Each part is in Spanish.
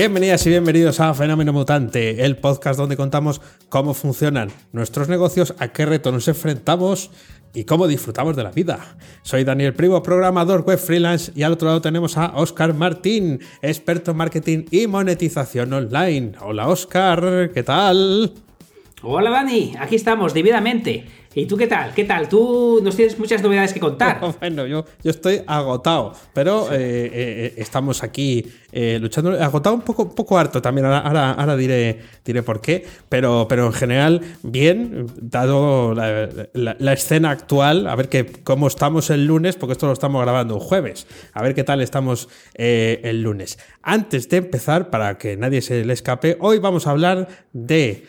Bienvenidas y bienvenidos a Fenómeno Mutante, el podcast donde contamos cómo funcionan nuestros negocios, a qué reto nos enfrentamos y cómo disfrutamos de la vida. Soy Daniel Primo, programador web freelance y al otro lado tenemos a Oscar Martín, experto en marketing y monetización online. Hola Oscar, ¿qué tal? Hola Dani, aquí estamos, dividamente. ¿Y tú qué tal? ¿Qué tal? Tú nos tienes muchas novedades que contar. bueno, yo, yo estoy agotado, pero eh, eh, eh, estamos aquí luchando. Agotado un poco, un poco harto también, ahora, ahora, diré, diré por qué, pero, pero en general, bien, dado la, escena actual, a ver que, cómo estamos el lunes, porque esto lo estamos grabando un jueves, a ver qué tal estamos el lunes. Antes de empezar, para que nadie se le escape, hoy vamos a hablar de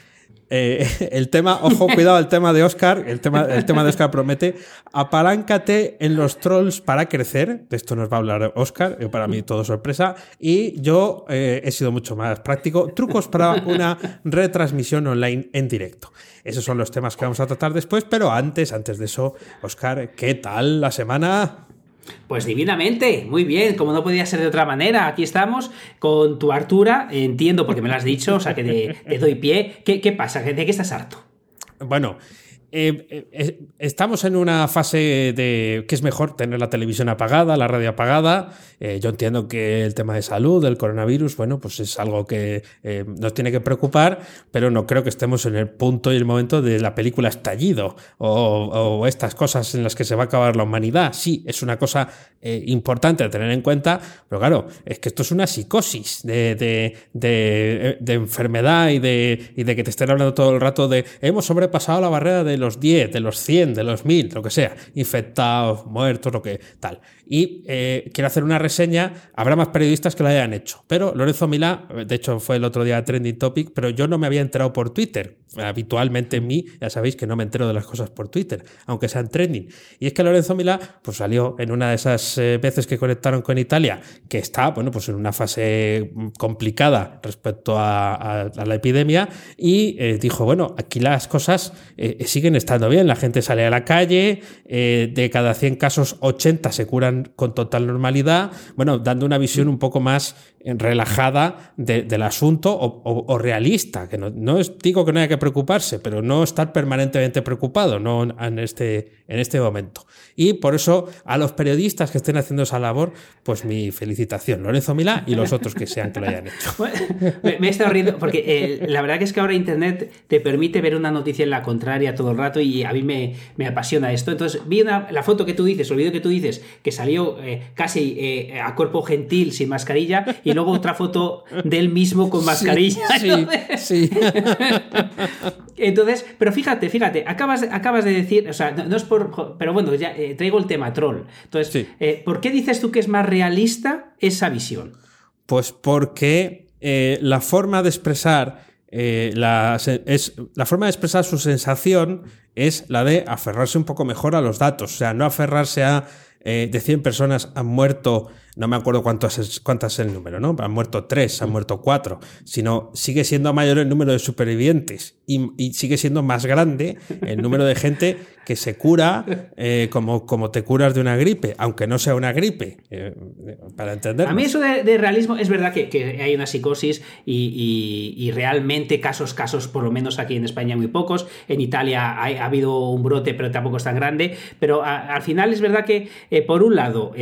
eh, el tema, ojo, cuidado, el tema de Oscar, el tema, el tema de Oscar promete, apaláncate en los trolls para crecer, de esto nos va a hablar Oscar, para mí todo sorpresa, y yo eh, he sido mucho más práctico, trucos para una retransmisión online en directo. Esos son los temas que vamos a tratar después, pero antes, antes de eso, Oscar, ¿qué tal la semana? Pues divinamente, muy bien, como no podía ser de otra manera, aquí estamos con tu Artura, entiendo porque me lo has dicho, o sea que te, doy pie. ¿Qué, ¿Qué, pasa? ¿De qué estás harto? Bueno, eh, eh, eh, estamos en una fase de que es mejor tener la televisión apagada, la radio apagada. yo entiendo que el tema de salud, del coronavirus, bueno, pues es algo que nos tiene que preocupar, pero no creo que estemos en el punto y el momento de la película estallido o, estas cosas en las que se va a acabar la humanidad. Sí, es una cosa importante a tener en cuenta, pero claro, es que esto es una psicosis de, de, enfermedad y de, y de que te estén hablando todo el rato de hemos sobrepasado la barrera de los 10, de los 100, de los 1000, lo que sea, infectados, muertos, lo que tal. Y eh, quiero hacer una reseña, habrá más periodistas que lo hayan hecho, pero Lorenzo Milá, de hecho fue el otro día trending topic, pero yo no me había enterado por Twitter. Habitualmente en mí, ya sabéis que no me entero de las cosas por Twitter, aunque sean trending. Y es que Lorenzo Milá, pues salió en una de esas eh, veces que conectaron con Italia, que está, bueno, pues en una fase complicada respecto a, la epidemia, y eh, dijo, bueno, aquí las cosas siguen estando bien. La gente sale a la calle, eh, de cada 100 casos, 80 se curan con total normalidad. Bueno, dando una visión un poco más relajada del asunto o, realista, que no, no digo que no haya que preocuparse, pero no estar permanentemente preocupado no en, este, en este momento. Y por eso a los periodistas que estén haciendo esa labor, pues mi felicitación, Lorenzo Milá y los otros que sean que lo hayan hecho. me, he estado riendo porque eh, la verdad es que ahora Internet te permite ver una noticia en la contraria todo el rato y a mí me, me apasiona esto. Entonces vi la foto que tú dices, el vídeo que tú dices, que salió eh, casi eh, a cuerpo gentil, sin mascarilla, y luego otra foto del mismo con mascarilla. Sí, sí. Entonces, pero fíjate, fíjate, acabas, acabas de decir, o sea, no, es por. Pero bueno, ya eh, traigo el tema troll. Entonces, ¿por qué dices tú que es más realista esa visión? Pues porque la forma de expresar. La, es, la forma de expresar su sensación es la de aferrarse un poco mejor a los datos, o sea, no aferrarse a de 100 personas han muerto no me acuerdo cuántas es, cuántas es el número, ¿no? Han muerto tres, han muerto cuatro, sino sigue siendo mayor el número de supervivientes y, sigue siendo más grande el número de gente que se cura eh, como, como te curas de una gripe, aunque no sea una gripe, eh, para entender. A mí eso de, realismo es verdad que, hay una psicosis y, realmente casos, casos, por lo menos aquí en España muy pocos, en Italia ha, habido un brote, pero tampoco es tan grande, pero al final es verdad que, eh, por un lado,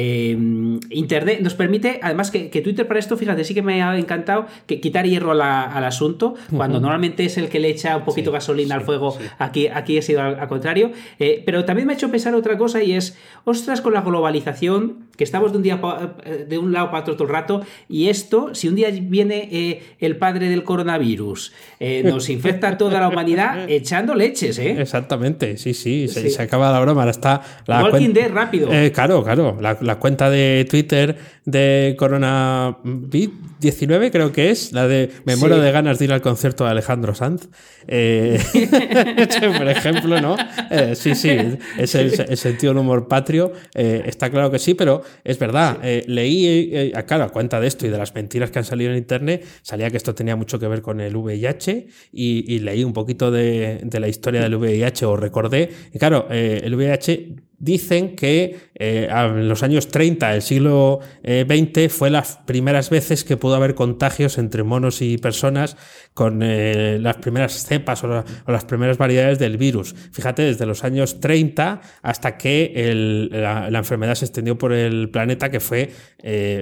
Internet nos permite, además que, Twitter para esto, fíjate, sí que me ha encantado que quitar hierro al asunto, cuando normalmente es el que le echa un poquito gasolina al fuego, aquí, aquí he sido al, contrario. Eh, pero también me ha hecho pensar otra cosa y es, ostras, con la globalización, que estamos de un día eh, de un lado para otro todo el rato y esto, si un día viene eh, el padre del coronavirus, eh, nos infecta toda la humanidad echando leches, ¿eh? Exactamente, sí, sí, se, acaba la broma. Ahora está la Walking Dead rápido. claro, claro, la, la, cuenta de Twitter de Corona 19 creo que es, la de me muero de ganas de ir al concierto de Alejandro Sanz. Eh, por ejemplo, ¿no? Eh, sí, sí, es el, sentido del humor patrio, eh, está claro que sí, pero es verdad, leí, claro, a cuenta de esto y de las mentiras que han salido en internet, salía que esto tenía mucho que ver con el VIH y, leí un poquito de, de, la historia del VIH o recordé, y claro, el VIH dicen que eh, en los años 30 del siglo XX eh, fue las primeras veces que pudo haber contagios entre monos y personas con eh, las primeras cepas o, las primeras variedades del virus. Fíjate, desde los años 30 hasta que la, enfermedad se extendió por el planeta, que fue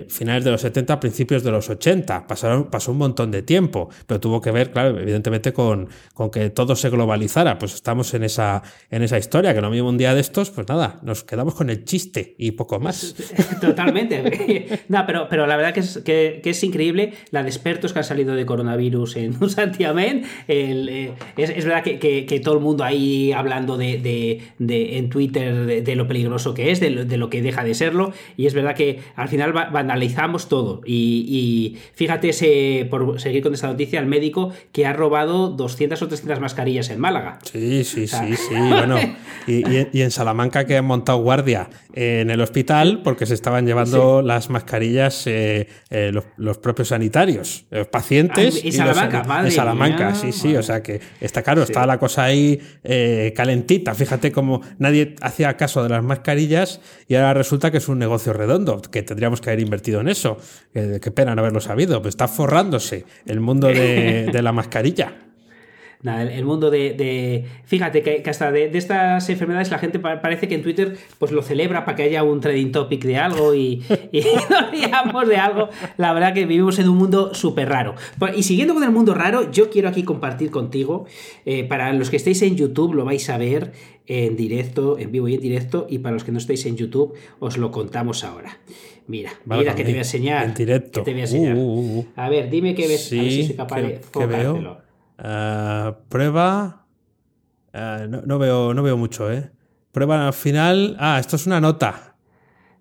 finales de los 70, principios de los 80. Pasaron, pasó un montón de tiempo, pero tuvo que ver, claro, evidentemente con, con que todo se globalizara. Pues estamos en esa, en esa historia, que no mismo un día de estos, pues nada, nos quedamos con el chiste y poco más. Totalmente. no, pero, pero la verdad que es, que, es increíble la de expertos que han salido de coronavirus en Santiamén. Eh, es, es, verdad que, todo el mundo ahí hablando de, en Twitter de, lo peligroso que es, de lo, que deja de serlo. Y es verdad que al final banalizamos todo. Y, fíjate, ese, por seguir con esta noticia, el médico que ha robado 200 o 300 mascarillas en Málaga. Sí, sí, sí, sí. Bueno, y, y en Salamanca que montado guardia en el hospital porque se estaban llevando las mascarillas eh, eh, los, propios sanitarios, los pacientes. Ah, y Salamanca, En Salamanca, sí, sí. O sea que está claro, está la cosa ahí eh, calentita. Fíjate cómo nadie hacía caso de las mascarillas y ahora resulta que es un negocio redondo, que tendríamos que haber invertido en eso. qué pena no haberlo sabido. Pues está forrándose el mundo de, de la mascarilla el, mundo de, Fíjate que, hasta de, estas enfermedades la gente parece que en Twitter pues lo celebra para que haya un trading topic de algo y, nos riamos de algo. La verdad que vivimos en un mundo súper raro. Y siguiendo con el mundo raro, yo quiero aquí compartir contigo, eh, para los que estéis en YouTube lo vais a ver en directo, en vivo y en directo, y para los que no estéis en YouTube os lo contamos ahora. Mira, mira que te voy a enseñar. En directo. te voy a enseñar. Uh, uh, uh. A ver, dime qué ves. a ver si soy capaz de Uh, prueba. Uh, no, no, veo, no veo mucho, ¿eh? Prueba final. Ah, esto es una nota.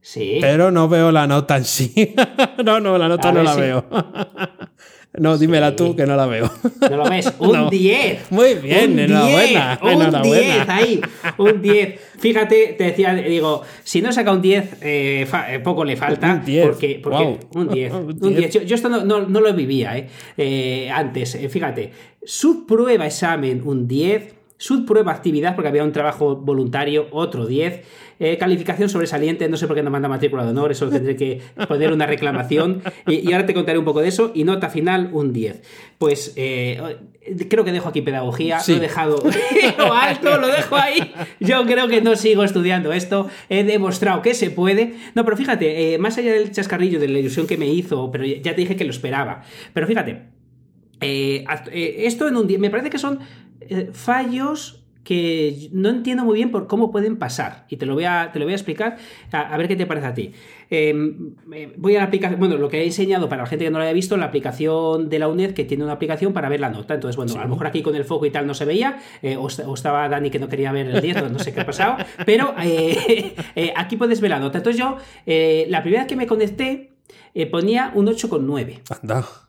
Sí. Pero no veo la nota en sí. no, no, la nota no la veo. no, dímela tú que no la veo. ¿No lo ves? Un 10. Muy bien, enhorabuena. Un 10 ahí. Un 10. Fíjate, te decía, digo, si no saca un 10, eh, eh, poco le falta. Un 10. Porque, porque Un 10. un 10. Yo, esto no, no, no, lo vivía eh, eh antes. fíjate, subprueba examen un 10. Subprueba actividad, porque había un trabajo voluntario, otro 10. Eh, calificación sobresaliente, no sé por qué no manda matrícula de honor, eso tendré que poner una reclamación. Y, ahora te contaré un poco de eso. Y nota final, un 10. Pues eh, creo que dejo aquí pedagogía, lo he dejado lo alto, lo dejo ahí. Yo creo que no sigo estudiando esto, he demostrado que se puede. No, pero fíjate, eh, más allá del chascarrillo, de la ilusión que me hizo, pero ya te dije que lo esperaba. Pero fíjate, esto en un día, me parece que son fallos que no entiendo muy bien por cómo pueden pasar. Y te lo voy a, te lo voy a explicar, a, ver qué te parece a ti. Em, eh, voy a la aplicación, bueno, lo que he enseñado para la gente que no lo haya visto, la aplicación de la UNED que tiene una aplicación para ver la nota. Entonces, bueno, a lo mejor aquí con el foco y tal no se veía, eh, o, estaba Dani que no quería ver el 10, no sé qué ha pasado, pero eh, aquí puedes ver la nota. Entonces yo, la primera vez que me conecté, ponía un 8,9. Anda.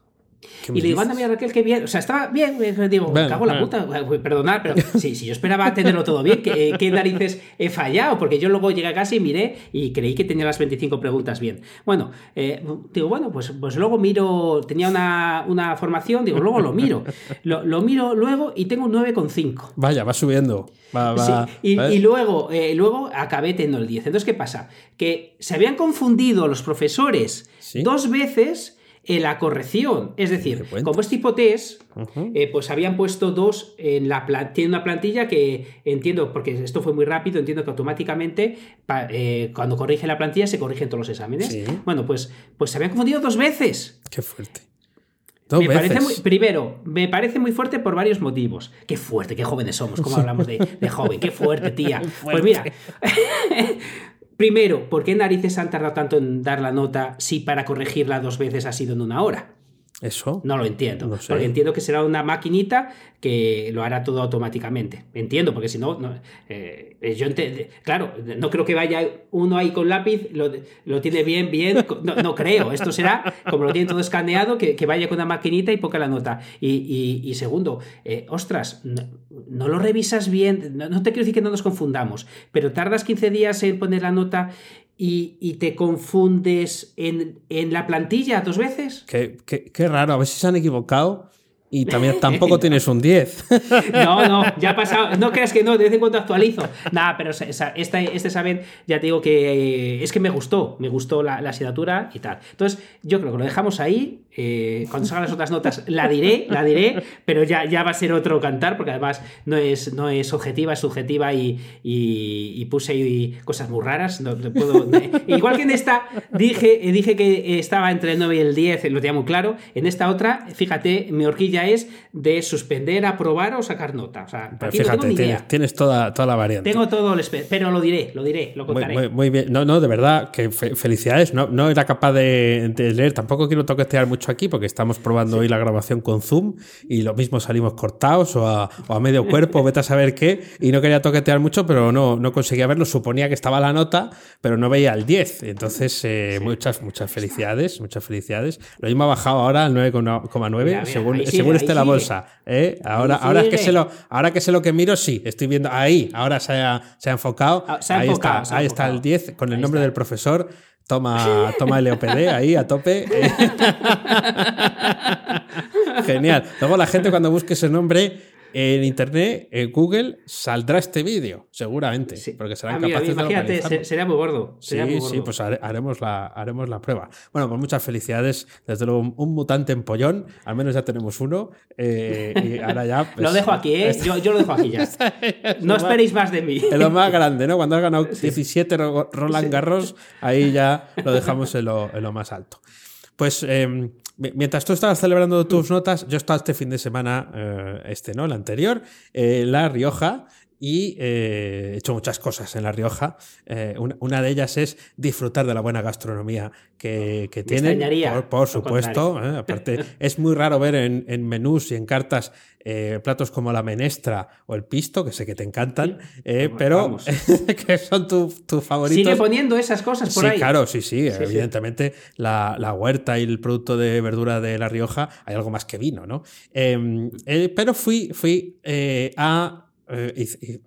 Y le digo, anda, mira Raquel, qué bien. O sea, estaba bien. Digo, me cago en la puta. Perdonad, pero sí, si yo esperaba tenerlo todo bien, ¿qué, ¿qué, narices he fallado? Porque yo luego llegué a casa y miré y creí que tenía las 25 preguntas bien. Bueno, eh, digo, bueno, pues, pues luego miro, tenía una, una formación, digo, luego lo miro. Lo, lo miro luego y tengo un 9,5. Vaya, va subiendo. Va, va, y, y, luego, eh, luego acabé teniendo el 10. Entonces, ¿qué pasa? Que se habían confundido los profesores dos veces la corrección. Es decir, como es tipo test, eh, pues habían puesto dos en la tiene una plantilla que entiendo, porque esto fue muy rápido, entiendo que automáticamente eh, cuando corrige la plantilla se corrigen todos los exámenes. Bueno, pues, pues se habían confundido dos veces. Qué fuerte. me Parece muy, primero, me parece muy fuerte por varios motivos. Qué fuerte, qué jóvenes somos, como hablamos de, joven, qué fuerte, tía. Pues mira, Primero, ¿por qué narices han tardado tanto en dar la nota si para corregirla dos veces ha sido en una hora? Eso. No lo entiendo. Porque entiendo que será una maquinita que lo hará todo automáticamente. Entiendo, porque si no, eh, yo claro, no creo que vaya uno ahí con lápiz, lo, tiene bien, bien. No, creo. Esto será, como lo tiene todo escaneado, que, vaya con una maquinita y ponga la nota. Y, segundo, eh, ostras, no, lo revisas bien. No, no te quiero decir que no nos confundamos, pero tardas 15 días en poner la nota y, te confundes en, la plantilla dos veces. Qué, qué, raro, a ver si se han equivocado y también tampoco tienes un 10. No, no, ya ha pasado. No creas que no, de vez en cuando actualizo. Nada, pero este, este saber, ya te digo que es que me gustó, me gustó la, la asignatura y tal. Entonces, yo creo que lo dejamos ahí eh, cuando salgan las otras notas la diré, la diré, pero ya, ya va a ser otro cantar, porque además no es, no es objetiva, es subjetiva y, y, puse ahí cosas muy raras. No, puedo, igual que en esta dije, dije que estaba entre el 9 y el 10, lo tenía muy claro. En esta otra, fíjate, mi horquilla es de suspender, aprobar o sacar nota. O sea, fíjate, tienes, toda, toda la variante. Tengo todo el pero lo diré, lo diré, lo contaré. Muy, bien. No, no, de verdad, que felicidades. No, no era capaz de, de leer, tampoco quiero toquetear mucho aquí porque estamos probando hoy la grabación con Zoom y lo mismo salimos cortados o a, medio cuerpo, vete a saber qué, y no quería toquetear mucho, pero no, no conseguía verlo. Suponía que estaba la nota, pero no veía el 10. Entonces, eh, muchas, muchas felicidades, muchas felicidades. Lo mismo ha bajado ahora al 9,9 según, según esté la bolsa. ¿eh? Ahora, ahora, es que se lo, ahora que sé lo que miro, sí, estoy viendo ahí, ahora se ha, se ha enfocado. Ah, ahí está, ahí está el 10 con el nombre del profesor. Toma, toma LOPD ahí a tope. Genial. Luego la gente cuando busque ese nombre en internet, en Google, saldrá este vídeo, seguramente. Porque serán ah, capaces imagínate, sería muy gordo. sí, sí, pues haremos la, haremos la prueba. Bueno, pues muchas felicidades. Desde luego, un mutante en pollón. Al menos ya tenemos uno. Eh, y ahora ya. lo pues, dejo aquí, ¿eh? Yo, yo, lo dejo aquí ya. no esperéis más de mí. Es lo más grande, ¿no? Cuando has ganado 17 Roland Garros, ahí ya lo dejamos en lo, en lo más alto. Pues em, mientras tú estabas celebrando tus notas, yo estaba este fin de semana, eh, este, ¿no? El anterior, eh, La Rioja, y eh, he hecho muchas cosas en La Rioja. una, de ellas es disfrutar de la buena gastronomía que, que tienen. Por, supuesto. aparte, es muy raro ver en, en menús y en cartas eh, platos como la menestra o el pisto, que sé que te encantan, eh, pero que son tus tu favoritos. Sigue poniendo esas cosas por sí, Claro, sí, sí, evidentemente La, huerta y el producto de verdura de La Rioja hay algo más que vino, ¿no? Em, eh, pero fui, fui a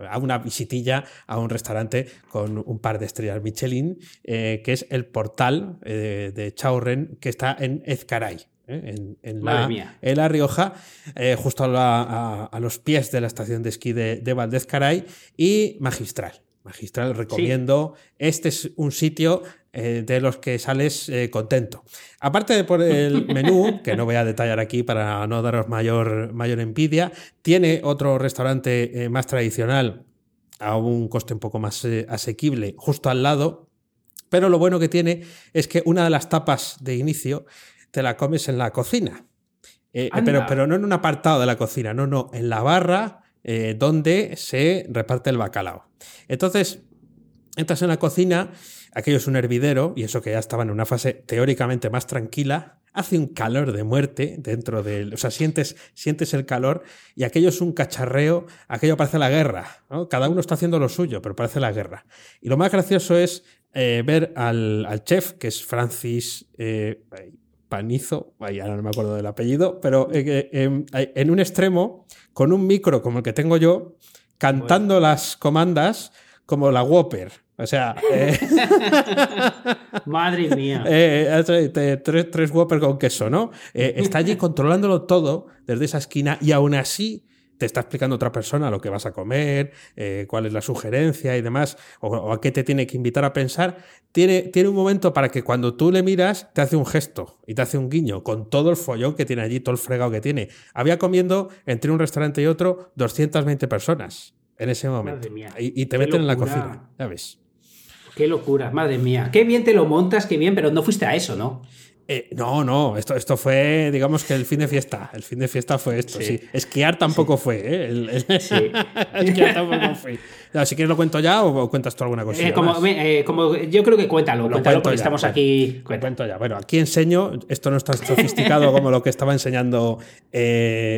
a una visitilla a un restaurante con un par de estrellas Michelin, que es el portal de Chaurren, que está en Ezcaray. ¿eh? en, la, Rioja, eh, justo a, los pies de la estación de esquí de, de Valdezcaray y magistral. Magistral, recomiendo. Este es un sitio eh, de los que sales contento. Aparte de por el menú, que no voy a detallar aquí para no daros mayor, mayor envidia, tiene otro restaurante más tradicional a un coste un poco más asequible justo al lado. Pero lo bueno que tiene es que una de las tapas de inicio te la comes en la cocina. Eh, pero, pero no en un apartado de la cocina, no, no, en la barra eh, donde se reparte el bacalao. Entonces, entras en la cocina, aquello es un hervidero, y eso que ya estaba en una fase teóricamente más tranquila, hace un calor de muerte dentro del. O sea, sientes, sientes el calor y aquello es un cacharreo, aquello parece la guerra. Cada uno está haciendo lo suyo, pero parece la guerra. Y lo más gracioso es eh, ver al, chef, que es Francis. Panizo, ahora no me acuerdo del apellido, pero eh, em, en un extremo, con un micro como el que tengo yo, cantando las comandas como la Whopper. O sea. Eh, Madre mía. Eh, tres, tres Whopper con queso, ¿no? está allí controlándolo todo desde esa esquina y aún así te está explicando otra persona lo que vas a comer, eh, cuál es la sugerencia y demás, o, a qué te tiene que invitar a pensar, tiene, tiene un momento para que cuando tú le miras te hace un gesto y te hace un guiño con todo el follón que tiene allí, todo el fregado que tiene. Había comiendo entre un restaurante y otro 220 personas en ese momento. Y, te meten en la cocina, ya ves. Qué locura, madre mía. Qué bien te lo montas, qué bien, pero no fuiste a eso, ¿no? Eh, no, no, esto, esto fue, digamos que el fin de fiesta. El fin de fiesta fue esto, sí. Esquiar tampoco fue, ¿eh? Sí. Esquiar tampoco fue. Si quieres lo cuento ya o, cuentas tú alguna cosa. Eh, como, eh, como, yo creo que cuéntalo, lo cuéntalo porque estamos aquí. Lo cuento ya. Bueno, aquí enseño, esto no es tan sofisticado como lo que estaba enseñando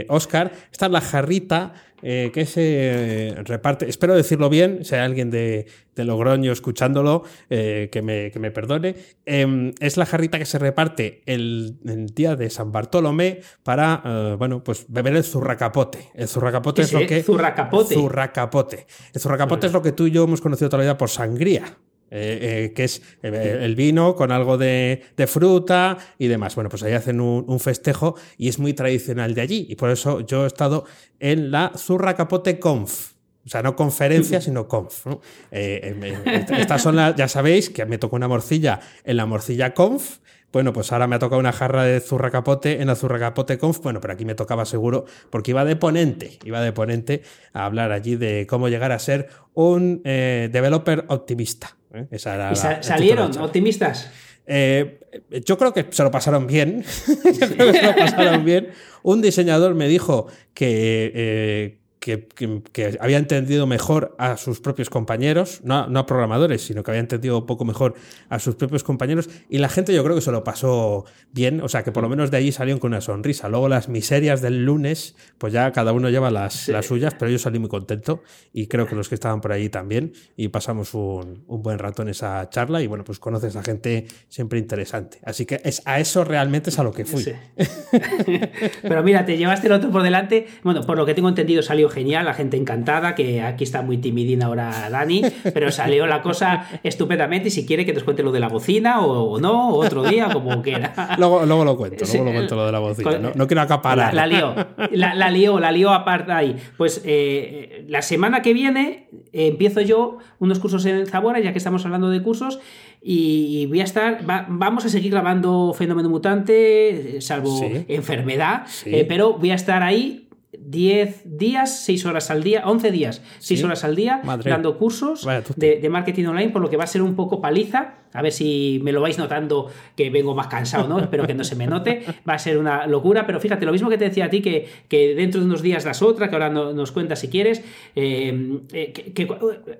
Oscar. Esta es la jarrita eh, que se reparte, espero decirlo bien, si hay alguien de, Logroño escuchándolo, eh, que, me, que, me, perdone, em, es la jarrita que se reparte el, día de San Bartolomé para, eh, bueno, pues beber el zurracapote. El zurracapote es lo que... Zurracapote. Zurracapote. El zurracapote es lo que tú y yo hemos conocido toda la vida por sangría. Eh, eh, que es eh, el vino con algo de, fruta y demás. Bueno, pues ahí hacen un, festejo y es muy tradicional de allí. Y por eso yo he estado en la Zurra Capote Conf. O sea, no conferencia, sino conf. estas son las, ya sabéis que me tocó una morcilla en la morcilla conf bueno, pues ahora me ha tocado una jarra de zurra capote en la zurra capote conf. Bueno, pero aquí me tocaba seguro porque iba de ponente, iba de ponente a hablar allí de cómo llegar a ser un eh, developer optimista. ¿Eh? ¿Y salieron optimistas? Eh, yo creo que se lo pasaron bien. yo creo que se lo pasaron bien. Un diseñador me dijo que, que, había entendido mejor a sus propios compañeros, no, a programadores, sino que había entendido un poco mejor a sus propios compañeros y la gente yo creo que se lo pasó bien, o sea que por lo menos de allí salieron con una sonrisa. Luego las miserias del lunes, pues ya cada uno lleva las, las suyas, pero yo salí muy contento y creo que los que estaban por allí también y pasamos un, un, buen rato en esa charla y bueno, pues conoces a gente siempre interesante. Así que es, a eso realmente es a lo que fui. pero mira, te llevaste el otro por delante, bueno, por lo que tengo entendido salió genial, la gente encantada, que aquí está muy timidín ahora Dani, pero salió la cosa estupendamente y si quiere que te cuente lo de la bocina o, no, otro día, como quiera. Luego, luego lo cuento, luego lo cuento lo de la bocina, no, quiero acaparar. La, la lió, la, la, lió, la lió aparte ahí. Pues eh, la semana que viene eh, empiezo yo unos cursos en Zabora, ya que estamos hablando de cursos, y voy a estar, vamos a seguir grabando Fenómeno Mutante, salvo enfermedad, eh, pero voy a estar ahí 10 días, 6 horas al día, 11 días, 6 horas al día, dando cursos de, marketing online, por lo que va a ser un poco paliza. A ver si me lo vais notando que vengo más cansado, ¿no? Espero que no se me note. Va a ser una locura, pero fíjate, lo mismo que te decía a ti, que, que dentro de unos días das otra, que ahora nos cuentas si quieres. Eh, eh, que,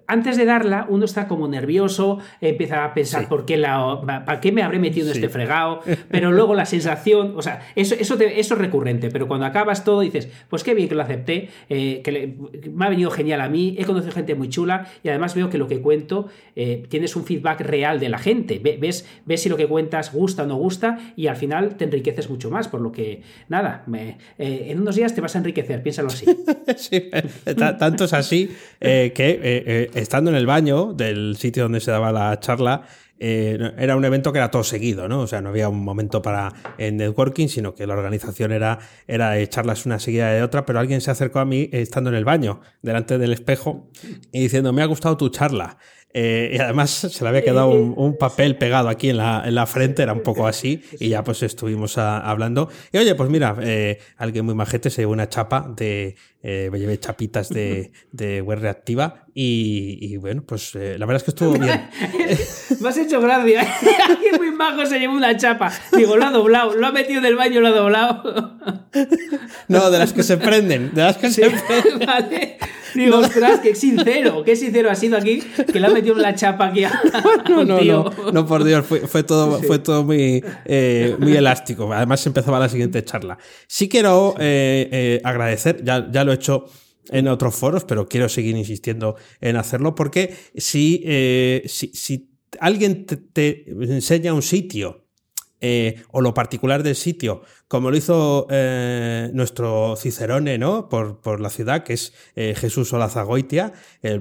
antes de darla, uno está como nervioso, empieza a pensar por qué la, para qué me habré metido en este fregado, pero luego la sensación, o sea, eso, eso, eso es recurrente, pero cuando acabas todo dices, pues qué bien que lo acepté, eh, que me ha venido genial a mí, he conocido gente muy chula y además veo que lo que cuento eh, tienes un feedback real de la gente, ves, ves si lo que cuentas gusta o no gusta y al final te enriqueces mucho más, por lo que nada, eh, en unos días te vas a enriquecer, piénsalo así. sí, tanto es así que estando en el baño del sitio donde se daba la charla, eh, era un evento que era todo seguido, ¿no? O sea, no había un momento para networking, sino que la organización era, era charlas una seguida de otra, pero alguien se acercó a mí estando en el baño, delante del espejo, y diciendo, me ha gustado tu charla. Eh, y además se le había quedado un, papel pegado aquí en la, en la, frente, era un poco así, y ya pues estuvimos hablando. Y oye, pues mira, alguien muy majete se llevó una chapa de, me llevé chapitas de, de web reactiva y, bueno, pues la verdad es que estuvo bien. Me has hecho gracia. Alguien muy majo se llevó una chapa. Digo, lo ha doblado, lo ha metido del baño, lo ha doblado. No, de las que se prenden. De las que se prenden. Vale. Digo, ostras, qué sincero, qué sincero ha sido aquí que le ha metido la chapa aquí a, no, no, no, no, por Dios, fue, todo, fue todo muy, eh, muy elástico. Además, empezaba la siguiente charla. Sí quiero eh, eh, agradecer, ya, ya lo he hecho en otros foros, pero quiero seguir insistiendo en hacerlo porque si, si, si alguien te, enseña un sitio eh, o lo particular del sitio, como lo hizo eh, nuestro Cicerone, ¿no? Por, por, la ciudad, que es eh, Jesús Olazagoitia.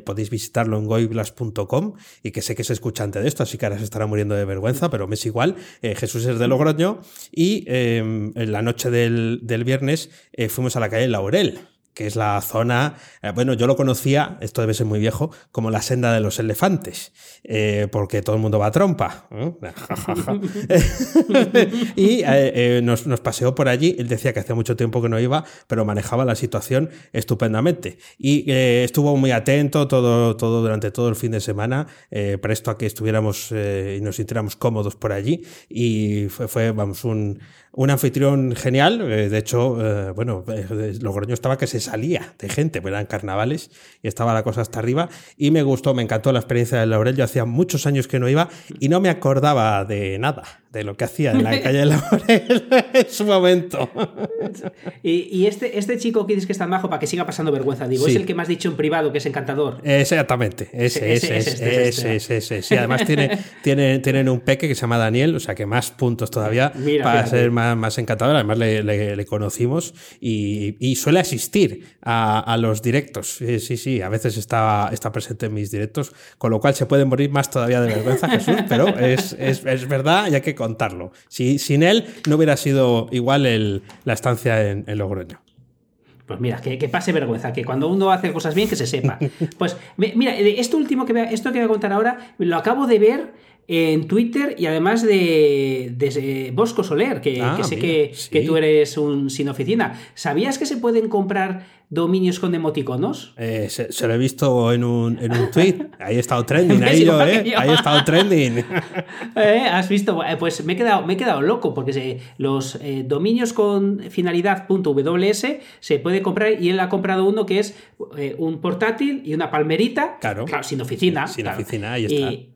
podéis visitarlo en goiblas.com y que sé que es escuchante de esto, así que ahora se estará muriendo de vergüenza, pero me es igual. Jesús es de Logroño y en la noche del, del viernes fuimos a la calle Laurel que es la zona, eh, bueno, yo lo conocía, esto debe ser muy viejo, como la senda de los elefantes, eh, porque todo el mundo va a trompa. y eh, nos, paseó por allí, él decía que hacía mucho tiempo que no iba, pero manejaba la situación estupendamente. Y estuvo muy atento todo, todo durante todo el fin de semana, presto a que estuviéramos y nos sintiéramos cómodos por allí, y fue, fue vamos, un un anfitrión genial, eh, de hecho, eh, bueno, eh, Logroño estaba que se salía de gente, pues eran carnavales y estaba la cosa hasta arriba. Y me gustó, me encantó la experiencia de Laurel, yo hacía muchos años que no iba y no me acordaba de nada de lo que hacía en la calle de Laurel en su momento. Y, este, este chico que dices que está majo para que siga pasando vergüenza, digo, es el que me has dicho en privado que es encantador. Exactamente, ese, ese, ese, ese, Sí, además tiene, tiene, tienen un peque que se llama Daniel, o sea que más puntos todavía para ser más, más encantador. Además le, le, conocimos y, y, suele asistir a, a, los directos. Sí, sí, sí, a veces está, está presente en mis directos, con lo cual se puede morir más todavía de vergüenza, Jesús, pero es, es, es verdad y hay que contarlo. Si, sin él no hubiera sido igual el, la estancia en, Logroño. Pues mira, que, pase vergüenza, que cuando uno hace cosas bien, que se sepa. Pues mira, esto último que esto que voy a contar ahora, lo acabo de ver en Twitter y además de, Bosco Soler, que, ah, sé que, que, tú eres un sin oficina. ¿Sabías que se pueden comprar dominios con emoticonos? Eh, se, lo he visto en un, en un tweet. Ahí he estado trending, ahí yo, ¿eh? Ahí he estado trending. ¿Eh? ¿Has visto? Eh, pues me he quedado, me he quedado loco porque los dominios con finalidad .ws se puede comprar y él ha comprado uno que es un portátil y una palmerita. Claro. sin oficina. Sin oficina, ahí está. Y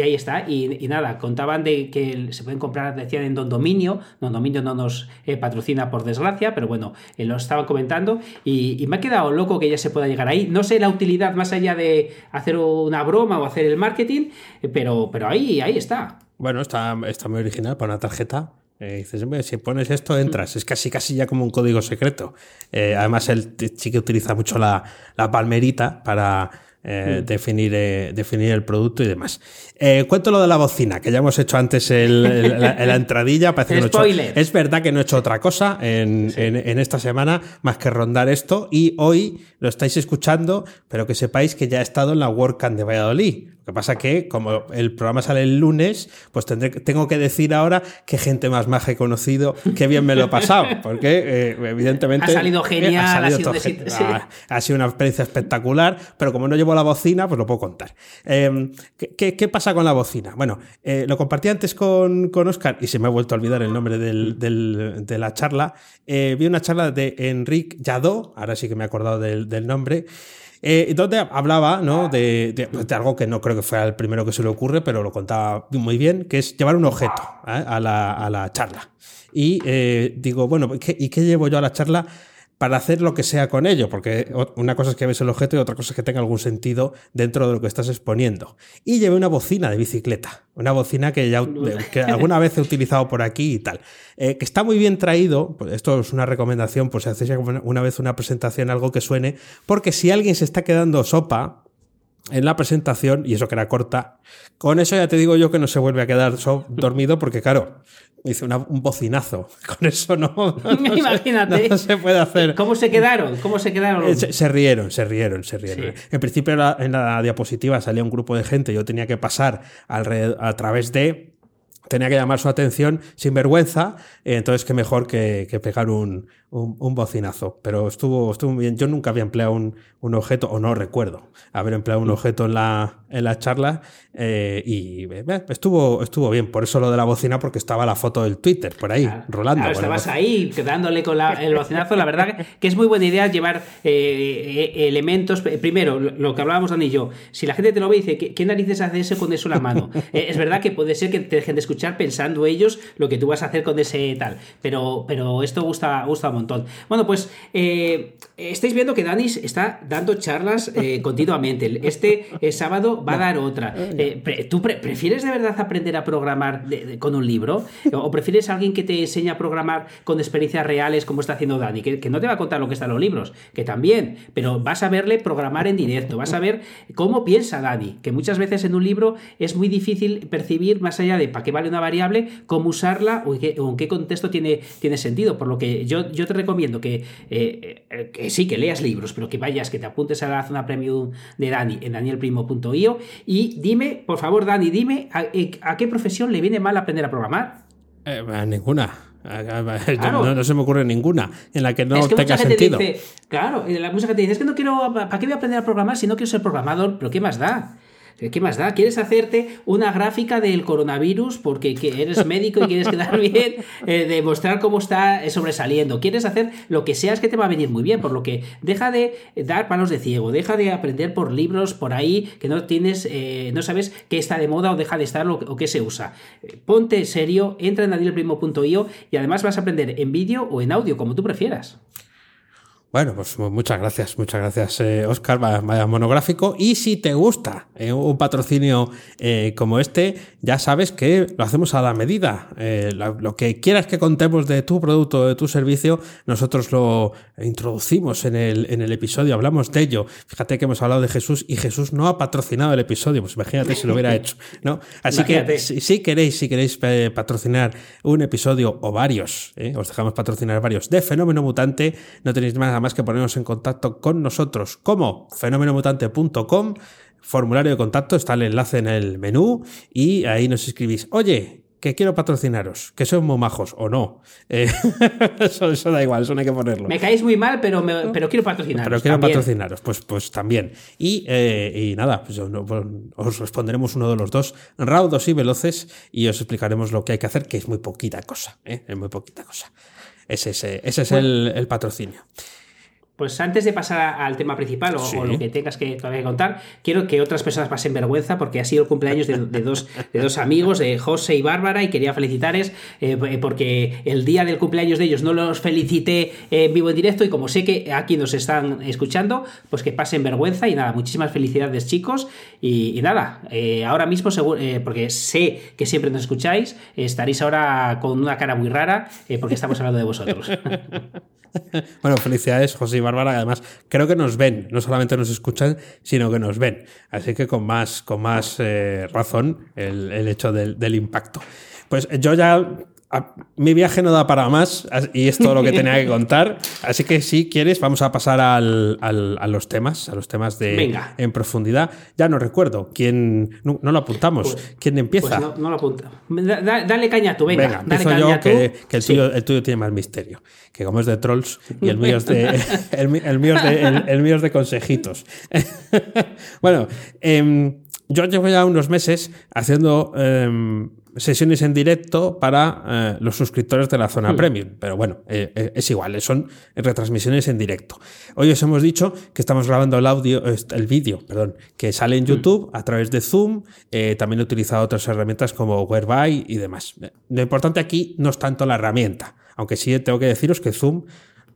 ahí está. Y, nada, contaban de que se pueden comprar, decían en Don Dominio. Don Dominio no nos eh, patrocina por desgracia, pero bueno, eh, lo estaban comentando. Y, me ha quedado loco que ya se pueda llegar ahí. No sé la utilidad más allá de hacer una broma o hacer el marketing, eh, pero, pero ahí, ahí está. Bueno, está, está muy original para una tarjeta. dices, si pones esto, entras. Es casi casi ya como un código secreto. además, él sí que utiliza mucho la palmerita para eh, mm. definir, eh, definir el producto y demás. Eh, cuento lo de la bocina, que ya hemos hecho antes el, la, entradilla. Parece es verdad que no he hecho otra cosa en, en, esta semana más que rondar esto y hoy lo estáis escuchando, pero que sepáis que ya he estado en la WordCamp de Valladolid. Lo que pasa que, como el programa sale el lunes, pues tendré, tengo que decir ahora qué gente más maja he conocido, qué bien me lo he pasado, porque eh, evidentemente... Ha salido genial, ha, sido ha, sido una experiencia espectacular, pero como no llevo la bocina, pues lo puedo contar. Em, ¿qué, pasa con la bocina? Bueno, eh, lo compartí antes con, con, Oscar y se me ha vuelto a olvidar el nombre de la charla. Eh, vi una charla de Enrique Yadó, ahora sí que me he acordado del, nombre, eh, donde hablaba ¿no? de, algo que no creo que fuera el primero que se le ocurre, pero lo contaba muy bien, que es llevar un objeto a, la, a, la, charla. Y digo, bueno, ¿y qué llevo yo a la charla? Para hacer lo que sea con ello, porque una cosa es que ves el objeto y otra cosa es que tenga algún sentido dentro de lo que estás exponiendo. Y llevé una bocina de bicicleta, una bocina que ya que alguna vez he utilizado por aquí y tal, eh, que está muy bien traído, pues esto es una recomendación, pues si haces una vez una presentación, algo que suene, porque si alguien se está quedando sopa, en la presentación, y eso que era corta, con eso ya te digo yo que no se vuelve a quedar dormido porque claro, hice un bocinazo. Con eso no, Imagínate. no se puede hacer. ¿Cómo se quedaron? ¿Cómo se quedaron? Eh, se, rieron, se rieron, se rieron. En principio en la, diapositiva salía un grupo de gente, yo tenía que pasar a través de tenía que llamar su atención sin vergüenza, eh, entonces qué mejor que, que pegar un, un, bocinazo. Pero estuvo, estuvo muy bien. Yo nunca había empleado un, un, objeto, o no recuerdo haber empleado un objeto en la, en la charla, eh, y eh, estuvo, estuvo bien. Por eso lo de la bocina, porque estaba la foto del Twitter por ahí, rolando. Claro, estabas ahí quedándole con el bocinazo. La verdad que es muy buena idea llevar eh, elementos. Primero, lo que hablábamos Dani y yo, si la gente te lo ve y dice, ¿qué, narices hace ese con eso en la mano? es verdad que puede ser que te dejen de escuchar pensando ellos lo que tú vas a hacer con ese tal. Pero, pero esto gusta, gusta un montón. Bueno, pues estáis viendo que Danis está dando charlas continuamente. Este sábado va a dar otra. Eh, ¿Tú prefieres de verdad aprender a programar con un libro? ¿O prefieres a alguien que te enseñe a programar con experiencias reales como está haciendo Dani? Que, no te va a contar lo que está en los libros, que también, pero vas a verle programar en directo, vas a ver cómo piensa Dani, que muchas veces en un libro es muy difícil percibir más allá de para qué vale una variable, cómo usarla o, en qué, contexto tiene, tiene sentido. Por lo que yo, yo yo te recomiendo que, eh, que sí, que leas libros, pero que vayas, que te apuntes a la zona premium de Dani en danielprimo.io y dime, por favor, Dani, dime a, qué profesión le viene mal aprender a programar. a ninguna. No, se me ocurre ninguna en la que no es que tenga sentido. Dice, claro, la música te dice, es que no quiero, ¿para qué voy a aprender a programar si no quiero ser programador? Pero ¿qué más da? ¿Qué más da? ¿Quieres hacerte una gráfica del coronavirus porque eres médico y quieres quedar bien, eh, demostrar cómo está sobresaliendo? ¿Quieres hacer lo que seas que te va a venir muy bien? Por lo que deja de dar palos de ciego, deja de aprender por libros por ahí que no tienes, eh, no sabes qué está de moda o deja de estar o, qué se usa. Ponte serio, entra en danielprimo.io y además vas a aprender en vídeo o en audio, como tú prefieras. Bueno, pues muchas gracias, muchas gracias, Oscar. Eh, vaya, monográfico. Y si te gusta eh, un patrocinio eh, como este, ya sabes que lo hacemos a la medida. Lo, que quieras que contemos de tu producto, de tu servicio, nosotros lo introducimos en el, en el episodio, hablamos de ello. Fíjate que hemos hablado de Jesús y Jesús no ha patrocinado el episodio, pues imagínate si lo hubiera hecho, ¿no? Así que si, queréis, si queréis patrocinar un episodio o varios, os dejamos patrocinar varios de Fenómeno Mutante, no tenéis nada más que ponernos en contacto con nosotros como fenomenomutante.com, formulario de contacto, está el enlace en el menú y ahí nos escribís, oye, que quiero patrocinaros, que sois muy majos o no. Eh, eso, da igual, eso no hay que ponerlo. Me caéis muy mal, pero, pero quiero patrocinaros. Pero quiero patrocinaros, pues, pues también. Y, eh, nada, pues, pues, os responderemos uno de los dos, raudos y veloces, y os explicaremos lo que hay que hacer, que es muy poquita cosa, ¿eh? es muy poquita cosa. Ese, ese, ese es el, el patrocinio. Pues antes de pasar al tema principal o, lo que tengas que todavía contar, quiero que otras personas pasen vergüenza porque ha sido el cumpleaños de, dos, de dos, amigos, de José y Bárbara, y quería felicitarles eh, porque el día del cumpleaños de ellos no los felicité en vivo en directo y como sé que aquí nos están escuchando, pues que pasen vergüenza y nada, muchísimas felicidades chicos y, nada, eh, ahora mismo, eh, porque sé que siempre nos escucháis, estaréis ahora con una cara muy rara porque estamos hablando de vosotros. bueno, felicidades José y Bárbara, además creo que nos ven, no solamente nos escuchan, sino que nos ven. Así que con más, con más eh, razón el, hecho del, del impacto. Pues yo ya mi viaje no da para más y es todo lo que tenía que contar. Así que si quieres, vamos a pasar al, a los temas, a los temas de en profundidad. Ya no recuerdo quién, no, lo apuntamos. Pues, ¿Quién empieza? Pues no, lo apunta. dale caña tú, venga. venga dale yo, que, el, tuyo, el, tuyo, tiene más misterio. Que como es de trolls y el mío es de, el, mío es de, el, mío es de consejitos. bueno, em, yo llevo ya unos meses haciendo. Em, sesiones en directo para eh, los suscriptores de la zona hmm. premium. Pero bueno, eh, eh, es igual, son retransmisiones en directo. Hoy os hemos dicho que estamos grabando el audio, el vídeo, perdón, que sale en hmm. YouTube a través de Zoom. también he utilizado otras herramientas como Whereby y demás. Lo importante aquí no es tanto la herramienta, aunque sí tengo que deciros que Zoom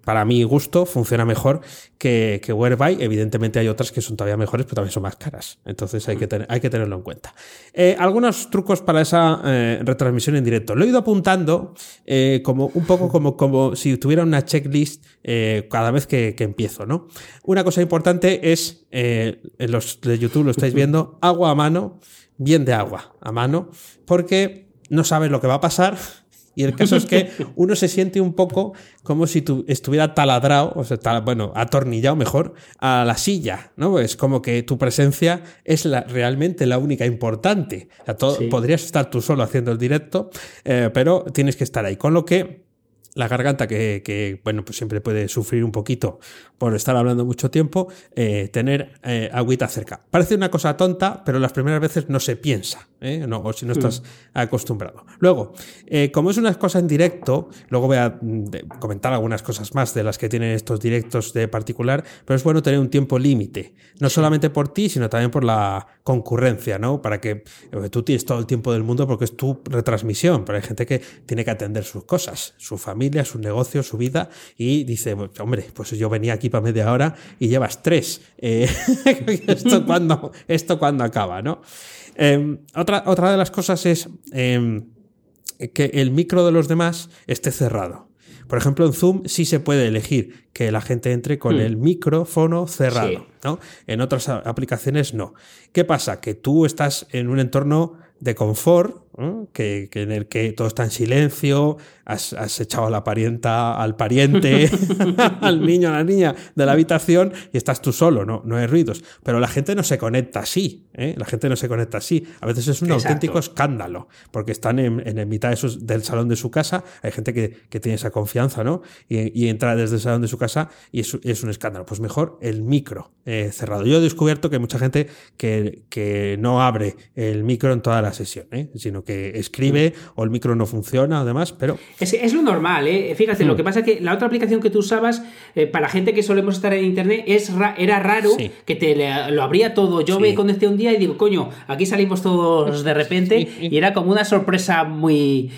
para mi gusto, funciona mejor que, que Whereby. Evidentemente hay otras que son todavía mejores, pero también son más caras. Entonces hay que, hay que tenerlo en cuenta. Eh, algunos trucos para esa eh, retransmisión en directo. Lo he ido apuntando eh, como un poco como, como si tuviera una checklist cada vez que, que, empiezo, ¿no? Una cosa importante es, en los de YouTube lo estáis viendo, agua a mano, bien de agua a mano, porque no sabes lo que va a pasar y el caso es que uno se siente un poco como si tu, estuviera taladrado, o sea, bueno, atornillado mejor, a la silla, ¿no? Es como que tu presencia es la, realmente la única importante. O sea, todo, Podrías estar tú solo haciendo el directo, eh, pero tienes que estar ahí. Con lo que la garganta que, bueno, pues siempre puede sufrir un poquito por estar hablando mucho tiempo, eh, tener eh, agüita cerca. Parece una cosa tonta, pero las primeras veces no se piensa, ¿eh? no, o si no estás acostumbrado. Luego, como es una cosa en directo, luego voy a mm, comentar algunas cosas más de las que tienen estos directos de particular, pero es bueno tener un tiempo límite, no solamente por ti, sino también por la concurrencia, ¿no? Para que tú tienes todo el tiempo del mundo porque es tu retransmisión, pero hay gente que tiene que atender sus cosas, su familia su negocio, su vida, y dice, hombre, pues yo venía aquí para media hora y llevas tres. Eh, ¿Esto cuando esto cuando acaba? ¿no? Em, otra, otra de las cosas es em, que el micro de los demás esté cerrado. Por ejemplo, en Zoom sí se puede elegir que la gente entre con hmm. el micrófono cerrado, ¿no? En otras aplicaciones no. ¿Qué pasa? Que tú estás en un entorno de confort, que, en el que todo está en silencio, has, echado a la parienta, al pariente, al niño, a la niña de la habitación y estás tú solo, no, no hay ruidos. Pero la gente no se conecta así, ¿eh? la gente no se conecta así. A veces es un auténtico escándalo, porque están en, en mitad del salón de su casa, hay gente que, tiene esa confianza, ¿no? Y, entra desde el salón de su casa y es, un escándalo. Pues mejor el micro eh, cerrado. Yo he descubierto que hay mucha gente que, que no abre el micro en toda la sesión, ¿eh? sino que escribe o el micro no funciona, además, pero... Es, es lo normal, ¿eh? Fíjate, lo hmm. que pasa es que la otra aplicación que tú usabas, eh, para gente que solemos estar en internet, es era raro que te lo abría todo. Yo me conecté un día y digo, coño, aquí salimos todos de repente y era como una sorpresa muy,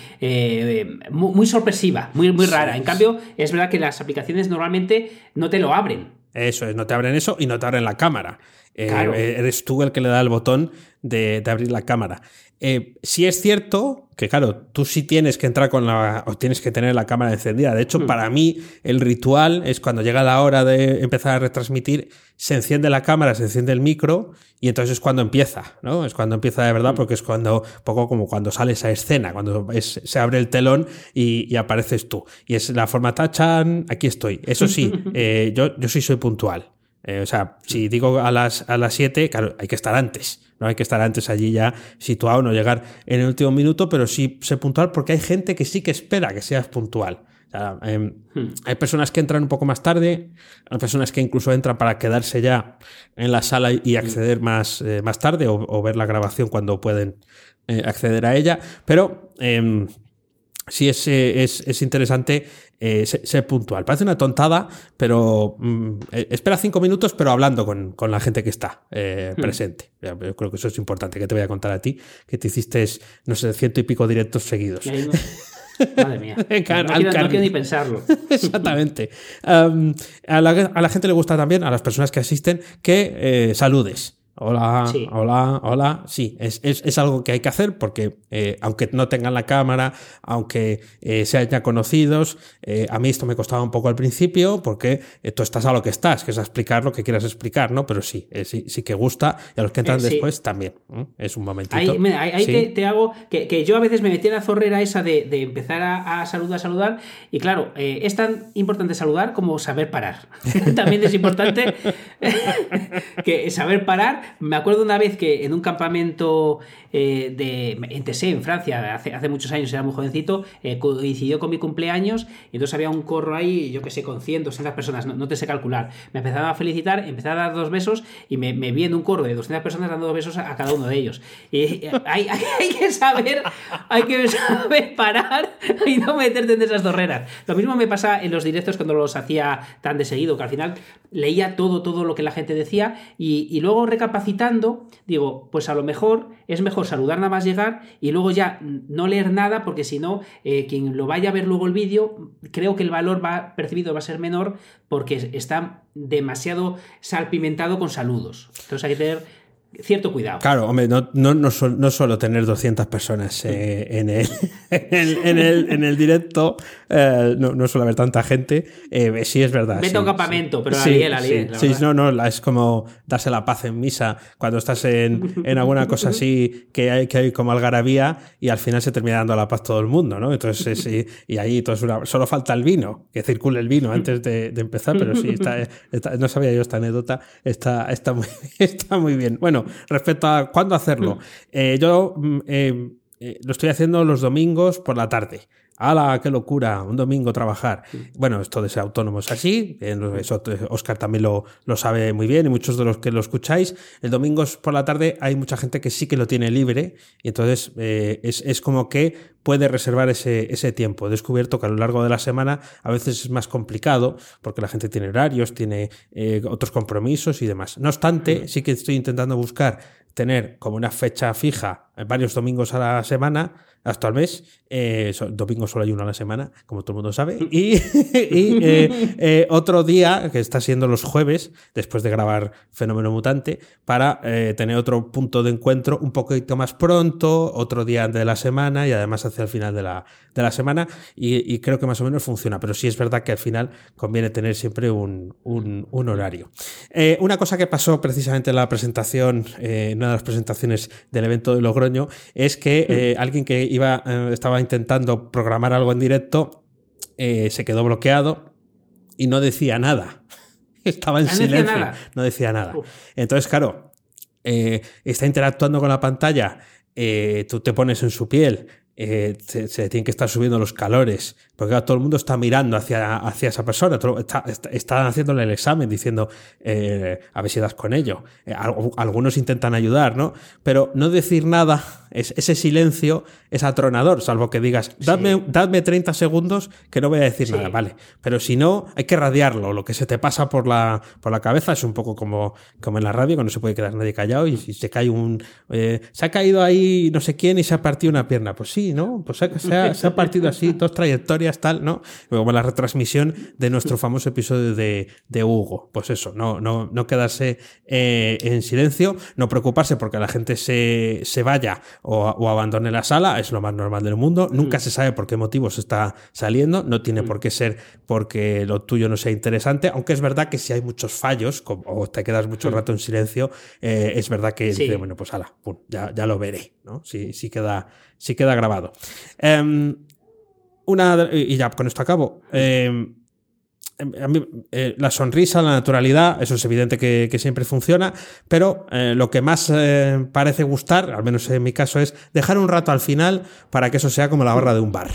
muy, sorpresiva, muy, muy rara. En cambio, es verdad que las aplicaciones normalmente no te lo abren. Eso es, no te abren eso y no te abren la cámara. Eres tú el que le da el botón de, abrir la cámara. Eh, si es cierto que, claro, tú sí tienes que entrar con la. o tienes que tener la cámara encendida. De hecho, hmm. para mí, el ritual es cuando llega la hora de empezar a retransmitir, se enciende la cámara, se enciende el micro, y entonces es cuando empieza, ¿no? Es cuando empieza de verdad, hmm. porque es cuando, poco como cuando sale esa escena, cuando se abre el telón y, apareces tú. Y es la forma tachan, aquí estoy. Eso sí, eh, yo, yo sí soy puntual. Eh, o sea, si digo a las, a las 7, claro, hay que estar antes. No hay que estar antes allí ya situado, no llegar en el último minuto, pero sí ser puntual porque hay gente que sí que espera que seas puntual. Em, hmm. Hay personas que entran un poco más tarde, hay personas que incluso entran para quedarse ya en la sala y acceder más, eh, más tarde o, ver la grabación cuando pueden eh, acceder a ella, pero em, sí es, es, interesante eh, ser, puntual. Parece una tontada, pero mm, eh, espera cinco minutos, pero hablando con, la gente que está eh, hmm. presente. Yo creo que eso es importante, que te voy a contar a ti, que te hiciste, no sé, ciento y pico directos seguidos. Madre mía. no, quiero, ni pensarlo. Exactamente. a, la, a, la, gente le gusta también, a las personas que asisten, que saludes. Hola, hola, hola. Sí, es, es, es, algo que hay que hacer porque eh, aunque no tengan la cámara, aunque eh, sean ya conocidos, eh, a mí esto me costaba un poco al principio porque tú estás a lo que estás, que es a explicar lo que quieras explicar, ¿no? Pero sí, sí, sí, que gusta y a los que entran después también. Es un momentito. Ahí, te, hago que, que, yo a veces me metí en la zorrera esa de, de empezar a, a, saludar, saludar y claro, es tan importante saludar como saber parar. también es importante que saber parar me acuerdo una vez que en un campamento eh, de, en Tessé, en Francia, hace, hace muchos años, era muy jovencito, eh, coincidió con mi cumpleaños y entonces había un corro ahí, yo que sé, con 100, 200 personas, no, te sé calcular. Me empezaron a felicitar, empecé a dar dos besos y me, vi en un corro de 200 personas dando dos besos a, cada uno de ellos. Y hay, que saber, hay que saber parar y no meterte en esas dorreras. Lo mismo me pasa en los directos cuando los hacía tan de seguido, que al final leía todo, todo lo que la gente decía y, y luego recapacitando, digo, pues a lo mejor es mejor saludar nada más llegar y luego ya no leer nada, porque si no, eh, quien lo vaya a ver luego el vídeo, creo que el valor va, percibido va a ser menor porque está demasiado salpimentado con saludos. Entonces hay que tener cierto cuidado. Claro, hombre, no, no, no, solo tener 200 personas eh, en, el, en, el, en, el, directo, eh, no, no suele haber tanta gente, eh, sí es verdad. Vete a un campamento, pero sí, la sí, sí no, no, es como darse la paz en misa cuando estás en, en alguna cosa así que hay, que hay como algarabía y al final se termina dando la paz todo el mundo, ¿no? Entonces, sí, y ahí todo una, solo falta el vino, que circule el vino antes de, de empezar, pero sí, está, no sabía yo esta anécdota, está, está, muy, está muy bien. Bueno, respecto a cuándo hacerlo, mm. eh, yo mm, eh, eh, lo estoy haciendo los domingos por la tarde. ¡Hala, qué locura! Un domingo trabajar. Bueno, esto de ser autónomo es así. Oscar también lo, lo, sabe muy bien y muchos de los que lo escucháis. El domingo por la tarde hay mucha gente que sí que lo tiene libre y entonces eh, es, es, como que puede reservar ese, ese tiempo. He descubierto que a lo largo de la semana a veces es más complicado porque la gente tiene horarios, tiene eh, otros compromisos y demás. No obstante, sí que estoy intentando buscar tener como una fecha fija varios domingos a la semana hasta el mes. Eh, domingo solo hay uno a la semana, como todo el mundo sabe. Y, eh, eh, otro día, que está siendo los jueves, después de grabar Fenómeno Mutante, para tener otro punto de encuentro un poquito más pronto, otro día de la semana y además hacia el final de la, de la semana. Y, creo que más o menos funciona. Pero sí es verdad que al final conviene tener siempre un, un, un horario. una cosa que pasó precisamente en la presentación, en una de las presentaciones del evento de Logroño, es que alguien que iba, estaba intentando programar algo en directo, eh, se quedó bloqueado y no decía nada. Estaba en silencio. No decía nada. Entonces, claro, eh, está interactuando con la pantalla, eh, tú te pones en su piel, se, se, tienen que estar subiendo los calores, porque todo el mundo está mirando hacia, hacia esa persona, está, están haciéndole el examen diciendo eh, a ver si das con ello. Eh, algunos intentan ayudar, ¿no? Pero no decir nada, es, ese silencio es atronador, salvo que digas, dadme, dadme 30 segundos que no voy a decir nada, vale. Pero si no, hay que radiarlo. Lo que se te pasa por la, por la cabeza es un poco como, como en la radio, que no se puede quedar nadie callado y si se cae un. Eh, se ha caído ahí no sé quién y se ha partido una pierna. Pues sí, ¿no? Pues se ha, se ha partido así, dos trayectorias tal, ¿no? Como la retransmisión de nuestro famoso episodio de, Hugo. Pues eso, no, no, no quedarse eh, en silencio, no preocuparse porque la gente se, se vaya o, abandone la sala, es lo más normal del mundo. Nunca mm. se sabe por qué motivos está saliendo, no tiene mm. por qué ser porque lo tuyo no sea interesante, aunque es verdad que si hay muchos fallos o te quedas mucho mm. rato en silencio, eh, es verdad que dice, bueno, pues ala, ya, ya, lo veré, ¿no? Si, si, queda, si queda grabado. Em, una, y ya con esto acabo. Eh, eh, la sonrisa, la naturalidad, eso es evidente que, siempre funciona, pero eh, lo que más parece gustar, al menos en mi caso, es dejar un rato al final para que eso sea como la barra de un bar.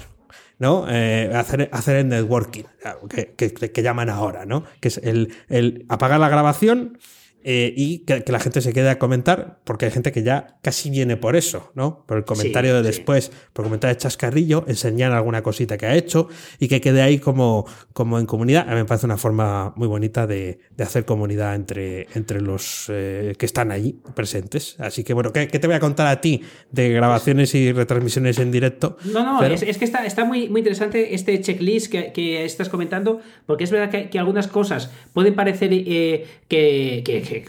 ¿no? hacer, hacer el networking, que, llaman ahora, ¿no? Que es el, el apagar la grabación, eh, y que, la gente se quede a comentar, porque hay gente que ya casi viene por eso, ¿no? Por el comentario de después, por el comentario de chascarrillo, enseñar alguna cosita que ha hecho y que quede ahí como, como en comunidad. A mí me parece una forma muy bonita de, hacer comunidad entre, entre los eh, que están allí presentes. Así que bueno, ¿qué, te voy a contar a ti de grabaciones y retransmisiones en directo? No, no, es, que está, está muy, muy interesante este checklist que, estás comentando, porque es verdad que, algunas cosas pueden parecer eh, que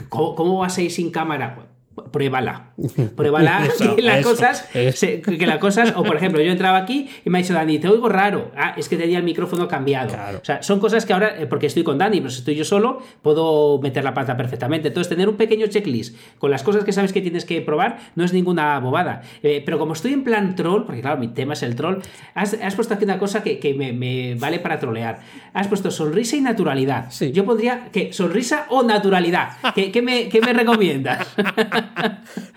¿cómo, vas a ir sin cámara? Pruébala. Pruébala que las cosas, que las cosas, o por ejemplo, yo entraba aquí y me ha dicho Dani, te oigo raro. Ah, es que tenía el micrófono cambiado. O sea, son cosas que ahora, eh, porque estoy con Dani, pero si estoy yo solo, puedo meter la pata perfectamente. Entonces, tener un pequeño checklist con las cosas que sabes que tienes que probar no es ninguna bobada. Eh, pero como estoy en plan troll, porque claro, mi tema es el troll, has, puesto aquí una cosa que, me, vale para trolear. Has puesto sonrisa y naturalidad. Yo pondría que sonrisa o naturalidad. ¿Qué, me, qué me recomiendas?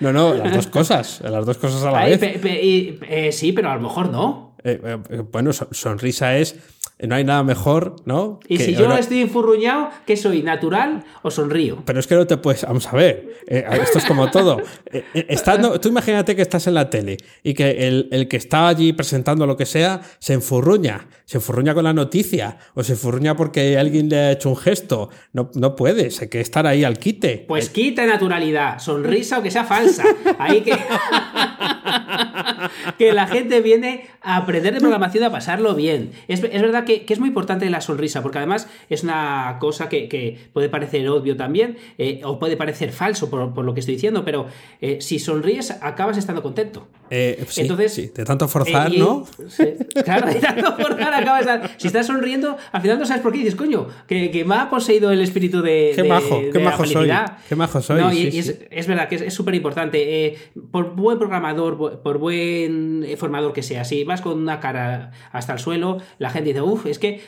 no, no, las dos cosas, las dos cosas a la vez. Eh, sí, pero a lo mejor no. Eh, eh, bueno, sonrisa es no hay nada mejor, ¿no? Y si yo estoy enfurruñado, ¿qué soy? ¿Natural o sonrío? Pero es que no te puedes. Vamos a ver. Eh, esto es como todo. Eh, eh, estando, tú imagínate que estás en la tele y que el, que está allí presentando lo que sea se enfurruña. Se enfurruña con la noticia o se enfurruña porque alguien le ha hecho un gesto. No, no puedes. Hay que estar ahí al quite. Pues quita naturalidad. Sonrisa o que sea falsa. Ahí que. que la gente viene a aprender de programación a pasarlo bien. Es, es verdad que que, es muy importante la sonrisa, porque además es una cosa que, puede parecer obvio también, eh, o puede parecer falso por, lo que estoy diciendo, pero eh, si sonríes, acabas estando contento. Eh, Entonces, de tanto forzar, ¿no? claro, de tanto forzar acabas. Si estás sonriendo, al final no sabes por qué dices, coño, que, me ha poseído el espíritu de. Qué majo, qué majo soy. Qué majo soy. es, verdad que es súper importante. por buen programador, por buen formador que sea, si vas con una cara hasta el suelo, la gente dice, uff, es que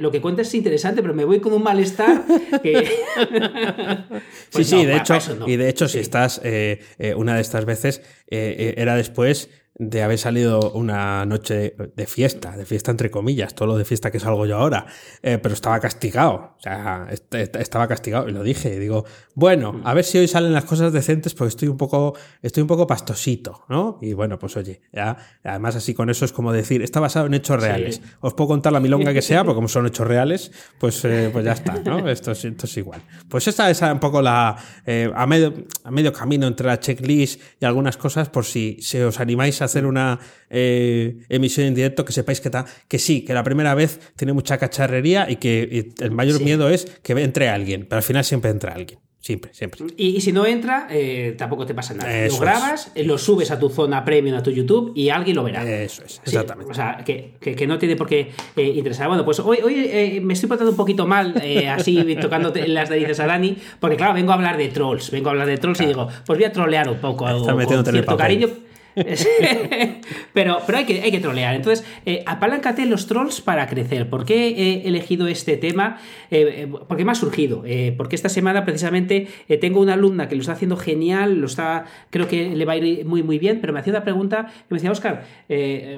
lo que cuentas es interesante, pero me voy con un malestar que... sí, pues sí, de hecho, y de hecho, si estás eh, eh, una de estas veces, eh, era después de haber salido una noche de fiesta, de fiesta entre comillas, todo lo de fiesta que salgo yo ahora, eh, pero estaba castigado, o sea, estaba castigado y lo dije, digo, bueno, mm. a ver si hoy salen las cosas decentes porque estoy un poco, estoy un poco pastosito, ¿no? Y bueno, pues oye, ya, además así con eso es como decir, está basado en hechos reales. Os puedo contar la milonga que sea, porque como son hechos reales, pues, eh, pues ya está, ¿no? Esto es, esto es igual. Pues esta es un poco la, eh, a, medio, a medio camino entre la checklist y algunas cosas, por si, si os animáis a hacer una eh, emisión en directo, que sepáis que, que sí, que la primera vez tiene mucha cacharrería y que el mayor miedo es que entre alguien, pero al final siempre entra alguien. Siempre, siempre. Y, si no entra, eh, tampoco te pasa nada. lo grabas, lo subes a tu zona premium, a tu YouTube y alguien lo verá. Eso es, exactamente. o sea, que, no tiene por qué eh, interesar. Bueno, pues hoy, hoy eh, me estoy portando un poquito mal, así tocando las narices a Dani, porque claro, vengo a hablar de trolls. Vengo a hablar de trolls y digo, pues voy a trolear un poco. con cierto cariño pero, pero hay, que, hay que trolear. Entonces, eh, apaláncate los trolls para crecer. ¿Por qué he elegido este tema? Eh, eh, porque me ha surgido. porque esta semana, precisamente, tengo una alumna que lo está haciendo genial, lo está, creo que le va a ir muy, muy bien, pero me hacía una pregunta que me decía, Oscar,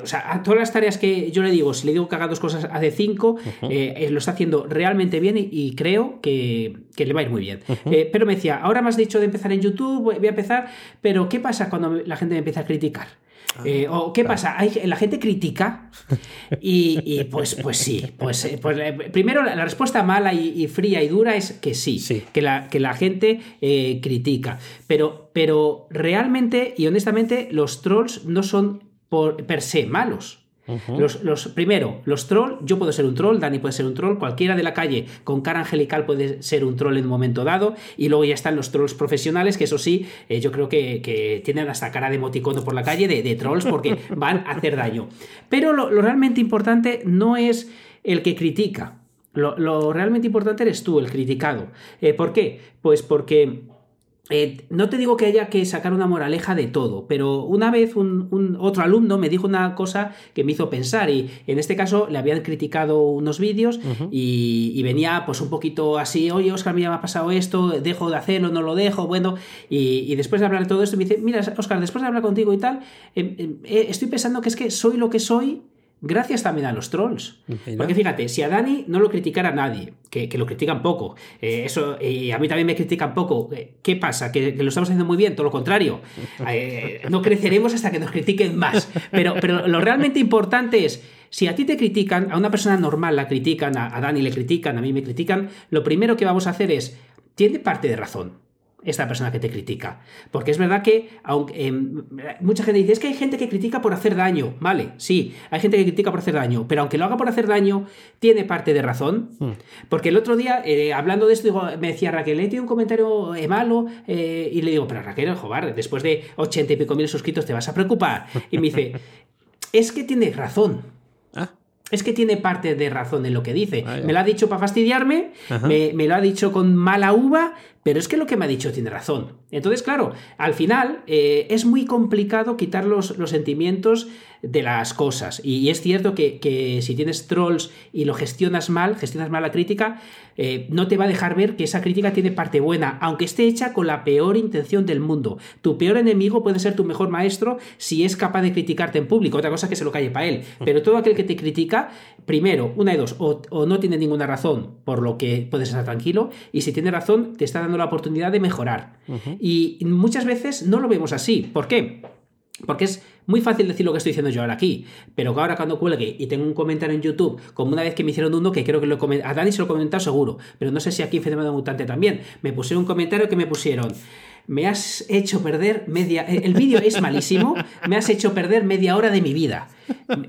o sea, a todas las tareas que yo le digo, si le digo que haga dos cosas, hace cinco, lo está haciendo realmente bien y, creo que, le va a ir muy bien. pero me decía, ahora me has dicho de empezar en YouTube, voy a empezar, pero ¿qué pasa cuando la gente me empieza a criticar? Ah, eh, ¿O qué pasa? ¿Hay, la gente critica y, pues, pues sí. Pues, eh, pues eh, primero la, respuesta mala y, fría y dura es que sí, Que, la, que la gente critica. Pero, pero realmente y honestamente los trolls no son por per se malos los, primero, los trolls, yo puedo ser un troll, Dani puede ser un troll, cualquiera de la calle con cara angelical puede ser un troll en un momento dado, y luego ya están los trolls profesionales, que eso sí, eh, yo creo que, tienen hasta cara de moticono por la calle de, trolls porque van a hacer daño. Pero lo, realmente importante no es el que critica, lo, realmente importante eres tú, el criticado. Eh, ¿Por qué? Pues porque eh, no te digo que haya que sacar una moraleja de todo, pero una vez un, otro alumno me dijo una cosa que me hizo pensar y en este caso le habían criticado unos vídeos y, venía pues un poquito así, oye Oscar, mira, me ha pasado esto, dejo de hacerlo, no lo dejo, bueno, y, después de hablar de todo esto me dice, mira Oscar, después de hablar contigo y tal, em, em, eh, estoy pensando que es que soy lo que soy gracias también a los trolls. Porque fíjate, si a Dani no lo criticara nadie, que, lo critican poco, eh, eso, y a mí también me critican poco, eh, ¿qué pasa? ¿Que, lo estamos haciendo muy bien, todo lo contrario. Eh, no creceremos hasta que nos critiquen más. Pero, pero lo realmente importante es, si a ti te critican, a una persona normal la critican, a Dani le critican, a mí me critican, lo primero que vamos a hacer es, tiene parte de razón esta persona que te critica. Porque es verdad que, aunque em, mucha gente dice, es que hay gente que critica por hacer daño. Vale, sí, hay gente que critica por hacer daño, pero aunque lo haga por hacer daño, tiene parte de razón. Hmm. Porque el otro día, eh, hablando de esto, me decía Raquel, le he un comentario eh, malo, eh", y le digo, pero Raquel, joder, después de ochenta y pico mil suscritos te vas a preocupar. Y me dice, es que tiene razón. Ah. Es que tiene parte de razón en lo que dice. me lo ha dicho para fastidiarme, me, me, lo ha dicho con mala uva, pero es que lo que me ha dicho tiene razón. Entonces, claro, al final eh, es muy complicado quitar los, los, sentimientos de las cosas. Y, es cierto que, si tienes trolls y lo gestionas mal, gestionas mal la crítica, eh, no te va a dejar ver que esa crítica tiene parte buena, aunque esté hecha con la peor intención del mundo. Tu peor enemigo puede ser tu mejor maestro si es capaz de criticarte en público. Otra cosa que se lo calle para él. Pero todo aquel que te critica, primero, una de dos, o, o no tiene ninguna razón por lo que puedes estar tranquilo, y si tiene razón, te está dando la oportunidad de mejorar. Y muchas veces no lo vemos así. ¿Por qué? Porque es muy fácil decir lo que estoy diciendo yo ahora aquí, pero ahora cuando cuelgue y tengo un comentario en YouTube, como una vez que me hicieron uno que creo que lo a Dani se lo he comentado seguro, pero no sé si aquí en Fenómeno Mutante también, me pusieron un comentario que me pusieron, me has hecho perder media, el vídeo es malísimo, me has hecho perder media hora de mi vida.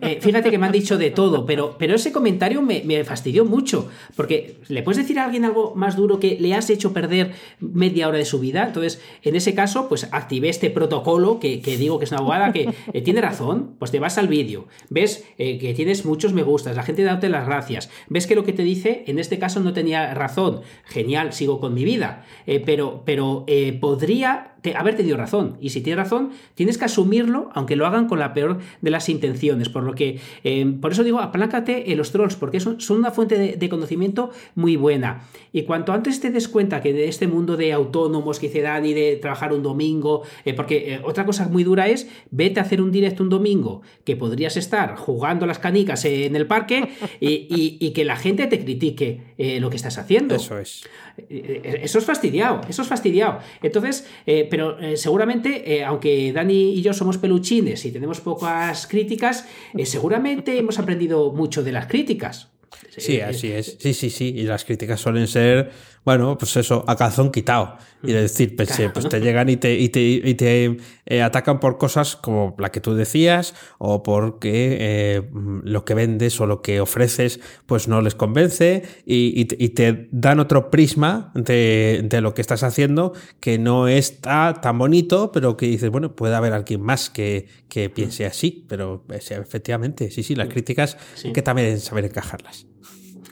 Eh, fíjate que me han dicho de todo, pero, pero ese comentario me, fastidió mucho, porque le puedes decir a alguien algo más duro que le has hecho perder media hora de su vida. Entonces, en ese caso, pues activé este protocolo que, digo que es una abogada que eh, tiene razón, pues te vas al vídeo, ves eh, que tienes muchos me gustas, la gente dándote las gracias, ves que lo que te dice en este caso no tenía razón, genial, sigo con mi vida, pero, pero podría haber tenido razón. Y si tiene razón, tienes que asumirlo, aunque lo hagan con la peor de las intenciones. Por lo que, eh, por eso digo, aplácate en los trolls, porque son, son una fuente de, conocimiento muy buena. Y cuanto antes te des cuenta que de este mundo de autónomos que dice Dani, de trabajar un domingo, eh, porque eh, otra cosa muy dura es, vete a hacer un directo un domingo, que podrías estar jugando las canicas en el parque y, que la gente te critique lo que estás haciendo. Eso es. Eso es fastidiado, eso es fastidiado. Entonces, pero eh, seguramente, eh, aunque Dani y yo somos peluchines y tenemos pocas críticas, eh, seguramente hemos aprendido mucho de las críticas. Sí, así es. Sí, sí, sí. Y las críticas suelen ser, bueno, pues eso, a calzón quitado. Y decir, pues, pues te llegan y te, y te, y te eh, atacan por cosas como la que tú decías, o porque eh, lo que vendes o lo que ofreces, pues no les convence, y, y te dan otro prisma de, de, lo que estás haciendo que no está tan bonito, pero que dices, bueno, puede haber alguien más que, que piense así. Pero efectivamente, sí, sí, las críticas hay que también saber encajarlas.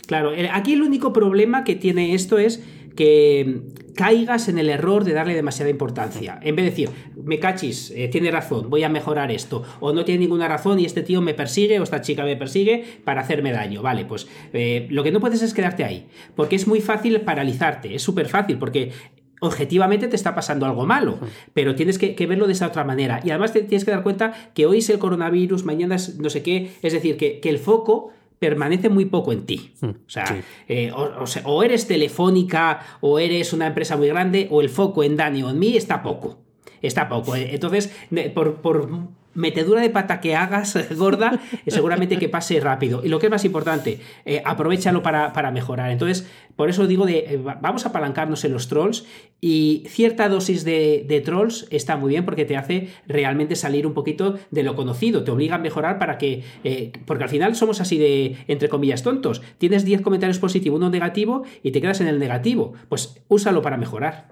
Claro, aquí el único problema que tiene esto es que caigas en el error de darle demasiada importancia. En vez de decir, me cachis, eh, tiene razón, voy a mejorar esto, o no tiene ninguna razón y este tío me persigue o esta chica me persigue para hacerme daño. Vale, pues eh, lo que no puedes es quedarte ahí, porque es muy fácil paralizarte, es súper fácil, porque objetivamente te está pasando algo malo, pero tienes que, verlo de esa otra manera. Y además te tienes que dar cuenta que hoy es el coronavirus, mañana es no sé qué, es decir, que, que el foco permanece muy poco en ti. Hmm, o sea, eh, o, eres telefónica o eres una empresa muy grande o el foco en Dani o en mí está poco. Está poco. Entonces, por, por metedura de pata que hagas gorda, seguramente que pase rápido. Y lo que es más importante, eh, aprovechalo para, mejorar. Entonces, por eso digo de eh, vamos a apalancarnos en los trolls y cierta dosis de, trolls está muy bien porque te hace realmente salir un poquito de lo conocido, te obliga a mejorar para que, eh, porque al final somos así de, entre comillas, tontos. Tienes 10 comentarios positivos, uno negativo y te quedas en el negativo. Pues úsalo para mejorar.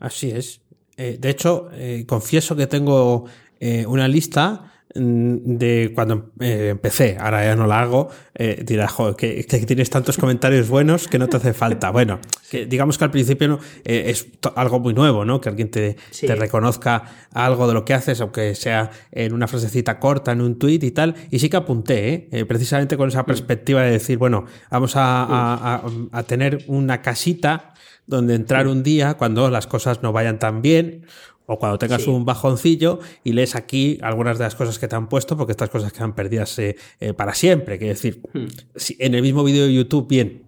Así es. De hecho, confieso que tengo eh, una lista mm, de cuando eh, empecé, ahora ya no la hago, eh, dirás, joder, que, tienes tantos comentarios buenos que no te hace falta. Bueno, que digamos que al principio no, es algo muy nuevo, ¿no? Que alguien te, te, reconozca algo de lo que haces, aunque sea en una frasecita corta, en un tweet y tal. Y sí que apunté, precisamente con esa mm. perspectiva de decir, bueno, vamos a, a tener una casita donde entrar un día cuando las cosas no vayan tan bien o cuando tengas un bajoncillo y lees aquí algunas de las cosas que te han puesto, porque estas cosas quedan perdidas eh, eh, para siempre. Quiero decir, hmm. si en el mismo vídeo de YouTube, bien,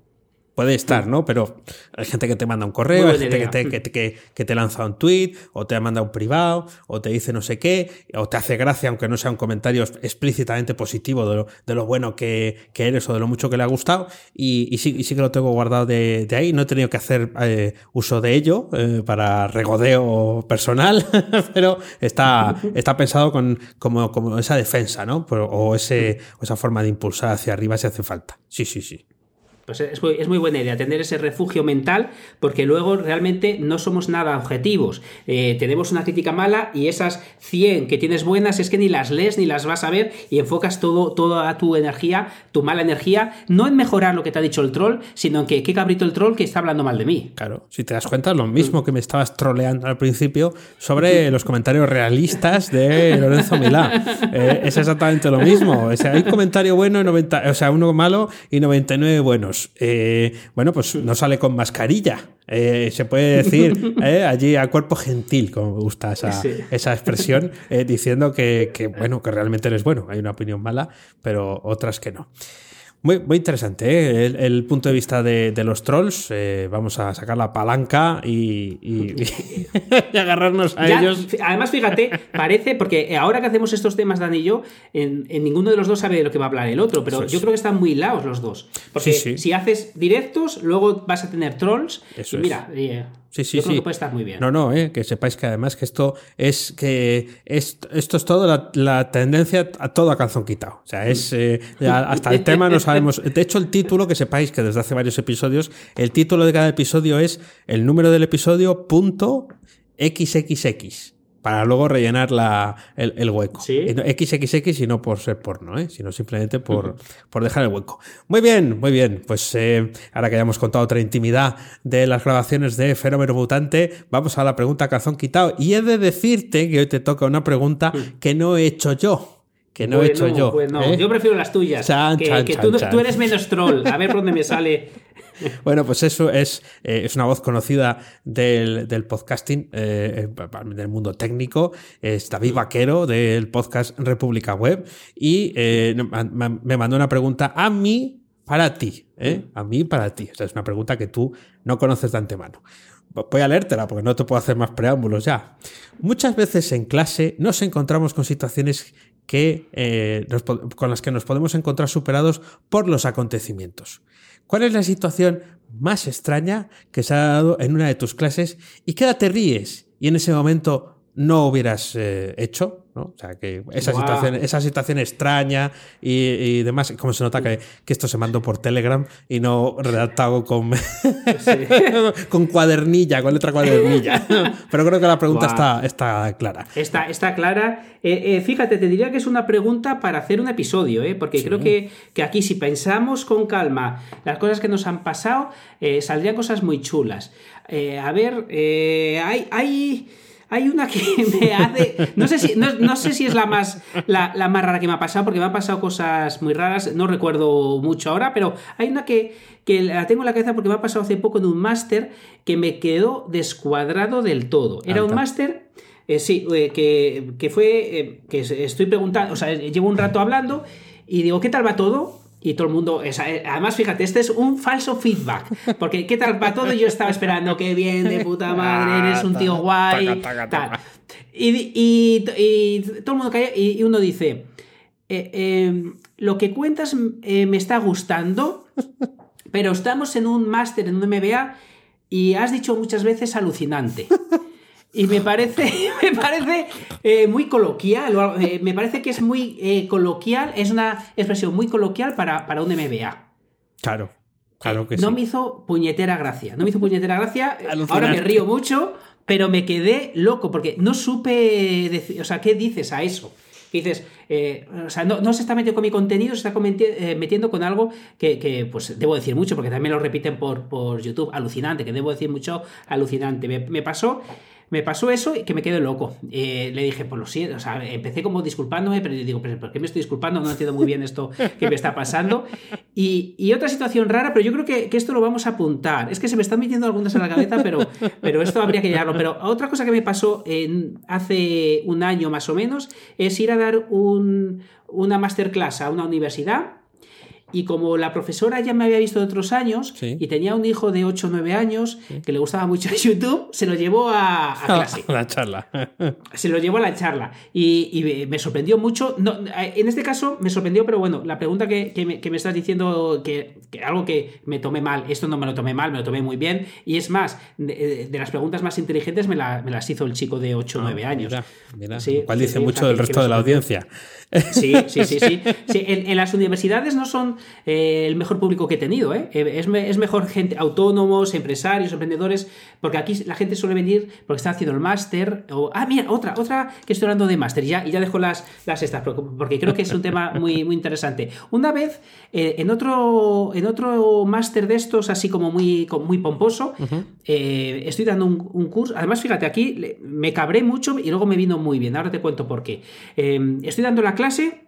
Puede estar, ¿no? Pero hay gente que te manda un correo, hay gente que te, que, que, te, lanza un tweet, o te ha mandado un privado, o te dice no sé qué, o te hace gracia, aunque no sea un comentario explícitamente positivo de lo, de lo bueno que, eres o de lo mucho que le ha gustado. Y, y, sí, sí que lo tengo guardado de, ahí. No he tenido que hacer eh, uso de ello eh, para regodeo personal, pero está, está pensado con, como, como esa defensa, ¿no? O, ese, o esa forma de impulsar hacia arriba si hace falta. Sí, sí, sí. Pues es muy, buena idea tener ese refugio mental porque luego realmente no somos nada objetivos. Eh, tenemos una crítica mala y esas 100 que tienes buenas es que ni las lees ni las vas a ver y enfocas todo, toda tu energía, tu mala energía, no en mejorar lo que te ha dicho el troll, sino en que qué cabrito el troll que está hablando mal de mí. Claro, si te das cuenta, lo mismo que me estabas troleando al principio sobre los comentarios realistas de Lorenzo Milá. Eh, es exactamente lo mismo. O sea, hay un comentario bueno, y 90, o sea, uno malo y 99 buenos. Eh, bueno, pues no sale con mascarilla. Eh, se puede decir eh, allí a cuerpo gentil, como me gusta esa, esa expresión, diciendo que, que, bueno, que realmente eres bueno. Hay una opinión mala, pero otras que no. Muy, muy interesante ¿eh? el, punto de vista de, los trolls. Eh, vamos a sacar la palanca y, agarrarnos a ellos. Además, fíjate, parece, porque ahora que hacemos estos temas, Dan y yo, en, ninguno de los dos sabe de lo que va a hablar el otro, pero yo creo que están muy lados los dos. Porque si haces directos, luego vas a tener trolls. y mira, eh, Sí, sí, sí. puede estar muy bien. No, no, eh, que sepáis que además que esto es que esto, es todo la, tendencia a todo a calzón quitado. O sea, es eh, hasta el tema no sabemos. De hecho, el título, que sepáis que desde hace varios episodios, el título de cada episodio es el número del episodio punto XXX para luego rellenar la, el, hueco. ¿Sí? XXX y no por ser porno, ¿eh? sino simplemente por, por dejar el hueco. Muy bien, muy bien. Pues eh, ahora que ya hemos contado otra intimidad de las grabaciones de Fenómeno Mutante, vamos a la pregunta calzón quitado. Y he de decirte que hoy te toca una pregunta que no he hecho yo que no he hecho yo. Bueno, ¿eh? yo prefiero las tuyas. que, tú, tú, eres menos troll. A ver por dónde me sale bueno, pues eso es, eh, es una voz conocida del, podcasting, eh, del mundo técnico. Es David Vaquero del podcast República Web y me mandó una pregunta a mí para ti, a mí para ti. O sea, es una pregunta que tú no conoces de antemano. Voy a leértela porque no te puedo hacer más preámbulos ya. Muchas veces en clase nos encontramos con situaciones que, eh, con las que nos podemos encontrar superados por los acontecimientos. ¿Cuál es la situación más extraña que se ha dado en una de tus clases y qué te ríes y en ese momento no hubieras eh, hecho? O sea, que esa, situación, esa situación extraña y, demás, como se nota que, esto se mandó por Telegram y no redactado con, con cuadernilla, con letra cuadernilla. Pero creo que la pregunta está, está clara. Está, está clara. Eh, eh, fíjate, te diría que es una pregunta para hacer un episodio, ¿eh? porque creo que, que, aquí si pensamos con calma las cosas que nos han pasado, saldrían cosas muy chulas. a ver, hay... hay hay una que me hace. No sé si, no, sé si es la más, la, más rara que me ha pasado, porque me han pasado cosas muy raras, no recuerdo mucho ahora, pero hay una que, que la tengo en la cabeza porque me ha pasado hace poco en un máster que me quedó descuadrado del todo. Era un máster. Eh, sí, eh, que, que, fue. Eh, que estoy preguntando, o sea, llevo un rato hablando y digo, ¿qué tal va todo? Y todo el mundo. Eh, además, fíjate, este es un falso feedback. Porque, ¿qué tal para todo? Yo estaba esperando que bien, de puta madre, eres un tío guay. Y, todo el mundo calla y, uno dice: eh, em, Lo que cuentas eh, me está gustando, pero estamos en un máster, en un MBA, y has dicho muchas veces alucinante. Y me parece, me parece eh, muy coloquial, eh, me parece que es muy eh, coloquial, es una expresión muy coloquial para, para un MBA. Claro, claro que no sí. No me hizo puñetera gracia, no me hizo puñetera gracia, ahora me río mucho, pero me quedé loco porque no supe, decir, o sea, ¿qué dices a eso? Que dices, o sea, no, se está metiendo con mi contenido, se está metiendo con algo que, pues, debo decir mucho, porque también lo repiten por, por YouTube, alucinante, que debo decir mucho, alucinante. me pasó me pasó eso y que me quedé loco. Eh, le dije, pues lo siento, o sea, empecé como disculpándome, pero digo, ¿por qué me estoy disculpando? No entiendo muy bien esto que me está pasando. Y, otra situación rara, pero yo creo que, esto lo vamos a apuntar. Es que se me están metiendo algunas en la cabeza, pero, pero esto habría que llevarlo. Pero otra cosa que me pasó hace un año más o menos es ir a dar un, una masterclass a una universidad y como la profesora ya me había visto de otros años y tenía un hijo de 8 o 9 años que le gustaba mucho YouTube, se lo llevó a, a clase. A la charla. se lo llevó a la charla. Y, me sorprendió mucho. No, en este caso me sorprendió, pero bueno, la pregunta que, me, estás diciendo, que, algo que me tomé mal, esto no me lo tomé mal, me lo tomé muy bien. Y es más, de, las preguntas más inteligentes me, las hizo el chico de 8 o 9 años. Mira, cual dice mucho del resto de la audiencia. Sí, sí, sí, sí. en, las universidades no son eh, el mejor público que he tenido. ¿eh? eh es, mejor gente, autónomos, empresarios, emprendedores, porque aquí la gente suele venir porque está haciendo el máster. O, ah, mira, otra, otra que estoy hablando de máster, ya, y ya dejo las, las estas, porque creo que es un tema muy, muy interesante. Una vez, eh, en otro, en otro máster de estos, así como muy, muy pomposo, estoy dando un, curso. Además, fíjate, aquí me cabré mucho y luego me vino muy bien. Ahora te cuento por qué. estoy dando la clase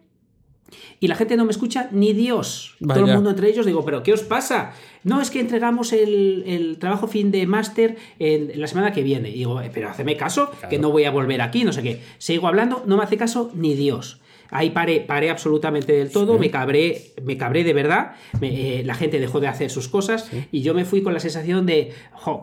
y la gente no me escucha ni Dios. Todo el mundo entre ellos digo, pero ¿qué os pasa? No, es que entregamos el, trabajo fin de máster en, la semana que viene. Y digo, eh, pero haceme caso, que no voy a volver aquí, no sé qué. Sigo hablando, no me hace caso ni Dios. Ahí paré, paré absolutamente del todo, me cabré, me cabré de verdad, eh, la gente dejó de hacer sus cosas y yo me fui con la sensación de,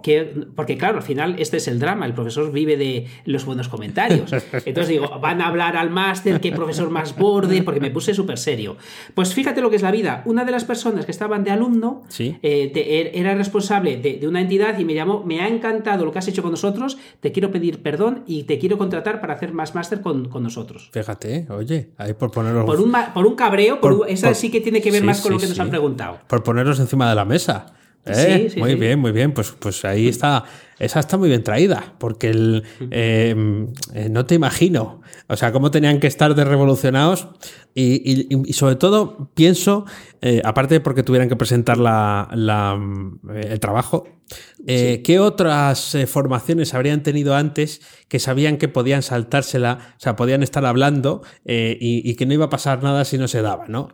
que, porque claro, al final este es el drama, el profesor vive de los buenos comentarios. Entonces digo, van a hablar al máster, qué profesor más borde, porque me puse súper serio. Pues fíjate lo que es la vida. Una de las personas que estaban de alumno eh, er, era responsable de, una entidad y me llamó, me ha encantado lo que has hecho con nosotros, te quiero pedir perdón y te quiero contratar para hacer más máster con, con nosotros. Fíjate, oye, por Por un, por un cabreo, por, esa sí que tiene que ver más con lo que nos han preguntado. Por ponerlos encima de la mesa. ¿eh? muy bien, muy bien. Pues, pues ahí está. Esa está muy bien traída, porque el, em, eh, no te imagino, o sea, cómo tenían que estar de revolucionados y, sobre todo pienso, eh, aparte porque tuvieran que presentar la, el trabajo, eh, ¿Qué otras eh, formaciones habrían tenido antes que sabían que podían saltársela, o sea, podían estar hablando eh, y, que no iba a pasar nada si no se daba, ¿no?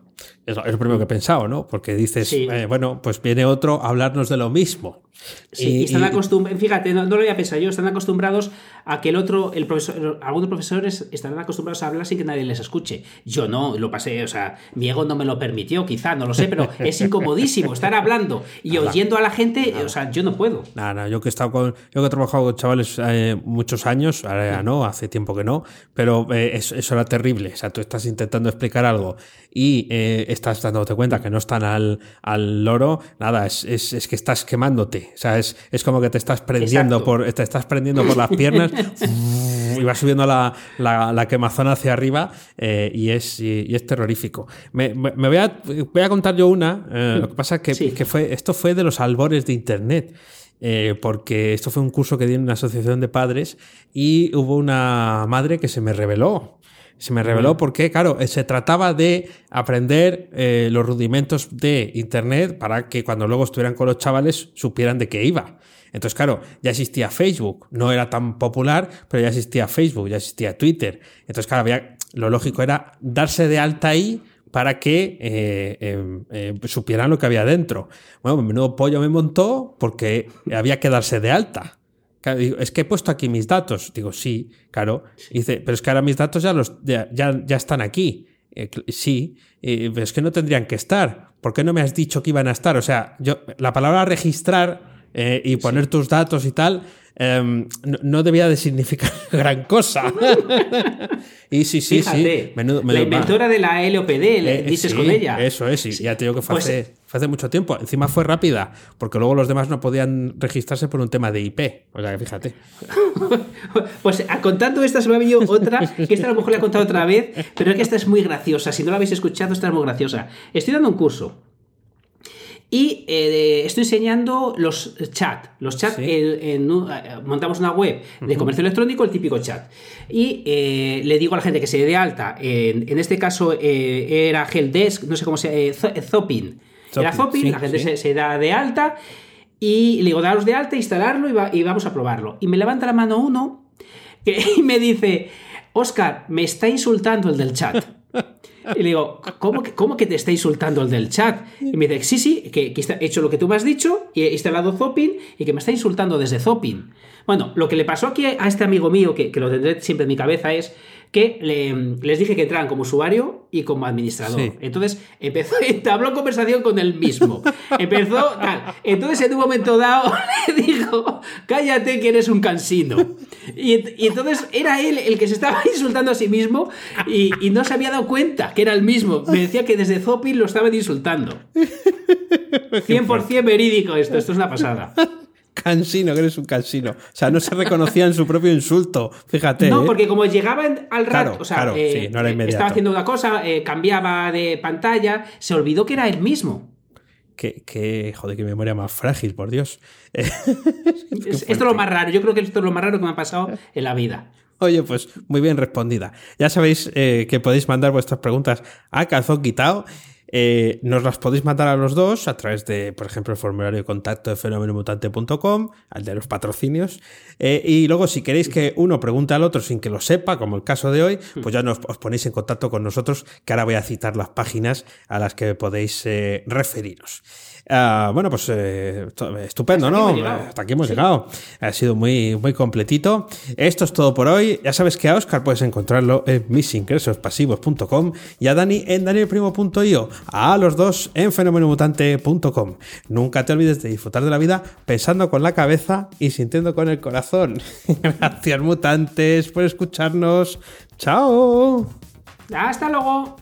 Es, lo primero que he pensado, ¿no? Porque dices, bueno, pues viene otro a hablarnos de lo mismo. Sí, están acostumbrados, fíjate, no, lo había pensado yo, están acostumbrados a que el otro, el profesor, algunos profesores están acostumbrados a hablar sin que nadie les escuche. Yo no, lo pasé, o sea, mi ego no me lo permitió, quizá, no lo sé, pero es incomodísimo estar hablando y oyendo a la gente, o sea, yo no puedo. Nada, yo que he estado con, yo que he trabajado con chavales eh, muchos años, ahora ya no, hace tiempo que no, pero eh, eso, era terrible. O sea, tú estás intentando explicar algo y eh, estás dándote cuenta que no están al, al loro, nada, es, es, que estás quemándote. O sea, es, es como que te estás prendiendo por, te estás prendiendo por las piernas y va subiendo la, la, quemazón hacia arriba eh, y, es, y, es terrorífico. Me, me, voy, a, voy a contar yo una, eh, lo que pasa es que, que, fue, esto fue de los albores de Internet. Eh, porque esto fue un curso que di en una asociación de padres y hubo una madre que se me reveló. Se me reveló porque, claro, se trataba de aprender los rudimentos de Internet para que cuando luego estuvieran con los chavales supieran de qué iba. Entonces, claro, ya existía Facebook, no era tan popular, pero ya existía Facebook, ya existía Twitter. Entonces, claro, había, lo lógico era darse de alta ahí para que eh, eh, supieran lo que había dentro. Bueno, menudo pollo me montó porque había que darse de alta. Es que he puesto aquí mis datos. Digo, sí, claro. dice, pero es que ahora mis datos ya, los, ya, ya, están aquí. Eh, sí, pero es que no tendrían que estar. ¿Por qué no me has dicho que iban a estar? O sea, yo, la palabra registrar eh, y poner tus datos y tal, em, no, debía de significar gran cosa. y sí, sí, sí. la inventora de la LOPD, eh, dices con ella. Eso es, y ya te digo que fue, pues hace, hace, mucho tiempo. Encima fue rápida, porque luego los demás no podían registrarse por un tema de IP. O sea, fíjate. pues contando esta, se me ha venido otra, que esta a lo mejor la he contado otra vez, pero es que esta es muy graciosa. Si no la habéis escuchado, esta es muy graciosa. Estoy dando un curso y eh, estoy enseñando los chats. Los chats, eh, montamos una web de comercio electrónico, el típico chat. Y eh, le digo a la gente que se dé de alta. En, este caso era Helpdesk, no sé cómo se llama, Zopin. Era Zopin, la gente se, da de alta. Y le digo, daros de alta, instalarlo y, vamos a probarlo. Y me levanta la mano uno y me dice, Oscar, me está insultando el del chat. Y le digo, ¿cómo que, ¿cómo que te está insultando el del chat? Y me dice, sí, sí, que, he hecho lo que tú me has dicho, y he instalado Zopin y que me está insultando desde Zopin. Bueno, lo que le pasó aquí a este amigo mío, que, que lo tendré siempre en mi cabeza, es que les dije que entraran como usuario y como administrador. Entonces empezó, entabló conversación con él mismo. Empezó Entonces en un momento dado le dijo, cállate que eres un cansino. Y, entonces era él el que se estaba insultando a sí mismo y, no se había dado cuenta que era el mismo. Me decía que desde Zopin lo estaban insultando. 100% verídico esto, esto es una pasada. Cansino, que eres un cansino. O sea, no se reconocía en su propio insulto. Fíjate. No, ¿eh? porque como llegaba al rato, o sea, eh, estaba haciendo una cosa, eh, cambiaba de pantalla, se olvidó que era él mismo. Qué, joder, qué memoria más frágil, por Dios. esto es lo más raro. Yo creo que esto es lo más raro que me ha pasado en la vida. Oye, pues muy bien respondida. Ya sabéis que podéis mandar vuestras preguntas a calzón quitado eh, nos las podéis mandar a los dos a través de, por ejemplo, el formulario de contacto de fenomenomutante.com, al de los patrocinios. Eh, y luego, si queréis que uno pregunte al otro sin que lo sepa, como el caso de hoy, pues ya nos, os ponéis en contacto con nosotros, que ahora voy a citar las páginas a las que podéis eh, referiros. Ah, bueno, pues eh, estupendo, ¿no? Hasta aquí hemos llegado. Ha sido muy, muy completito. Esto es todo por hoy. Ya sabes que a Oscar puedes encontrarlo en misingresospasivos.com y a Dani en danielprimo.io. A los dos en fenomenomutante.com. Nunca te olvides de disfrutar de la vida pensando con la cabeza y sintiendo con el corazón. Gracias, mutantes, por escucharnos. ¡Chao! Hasta luego.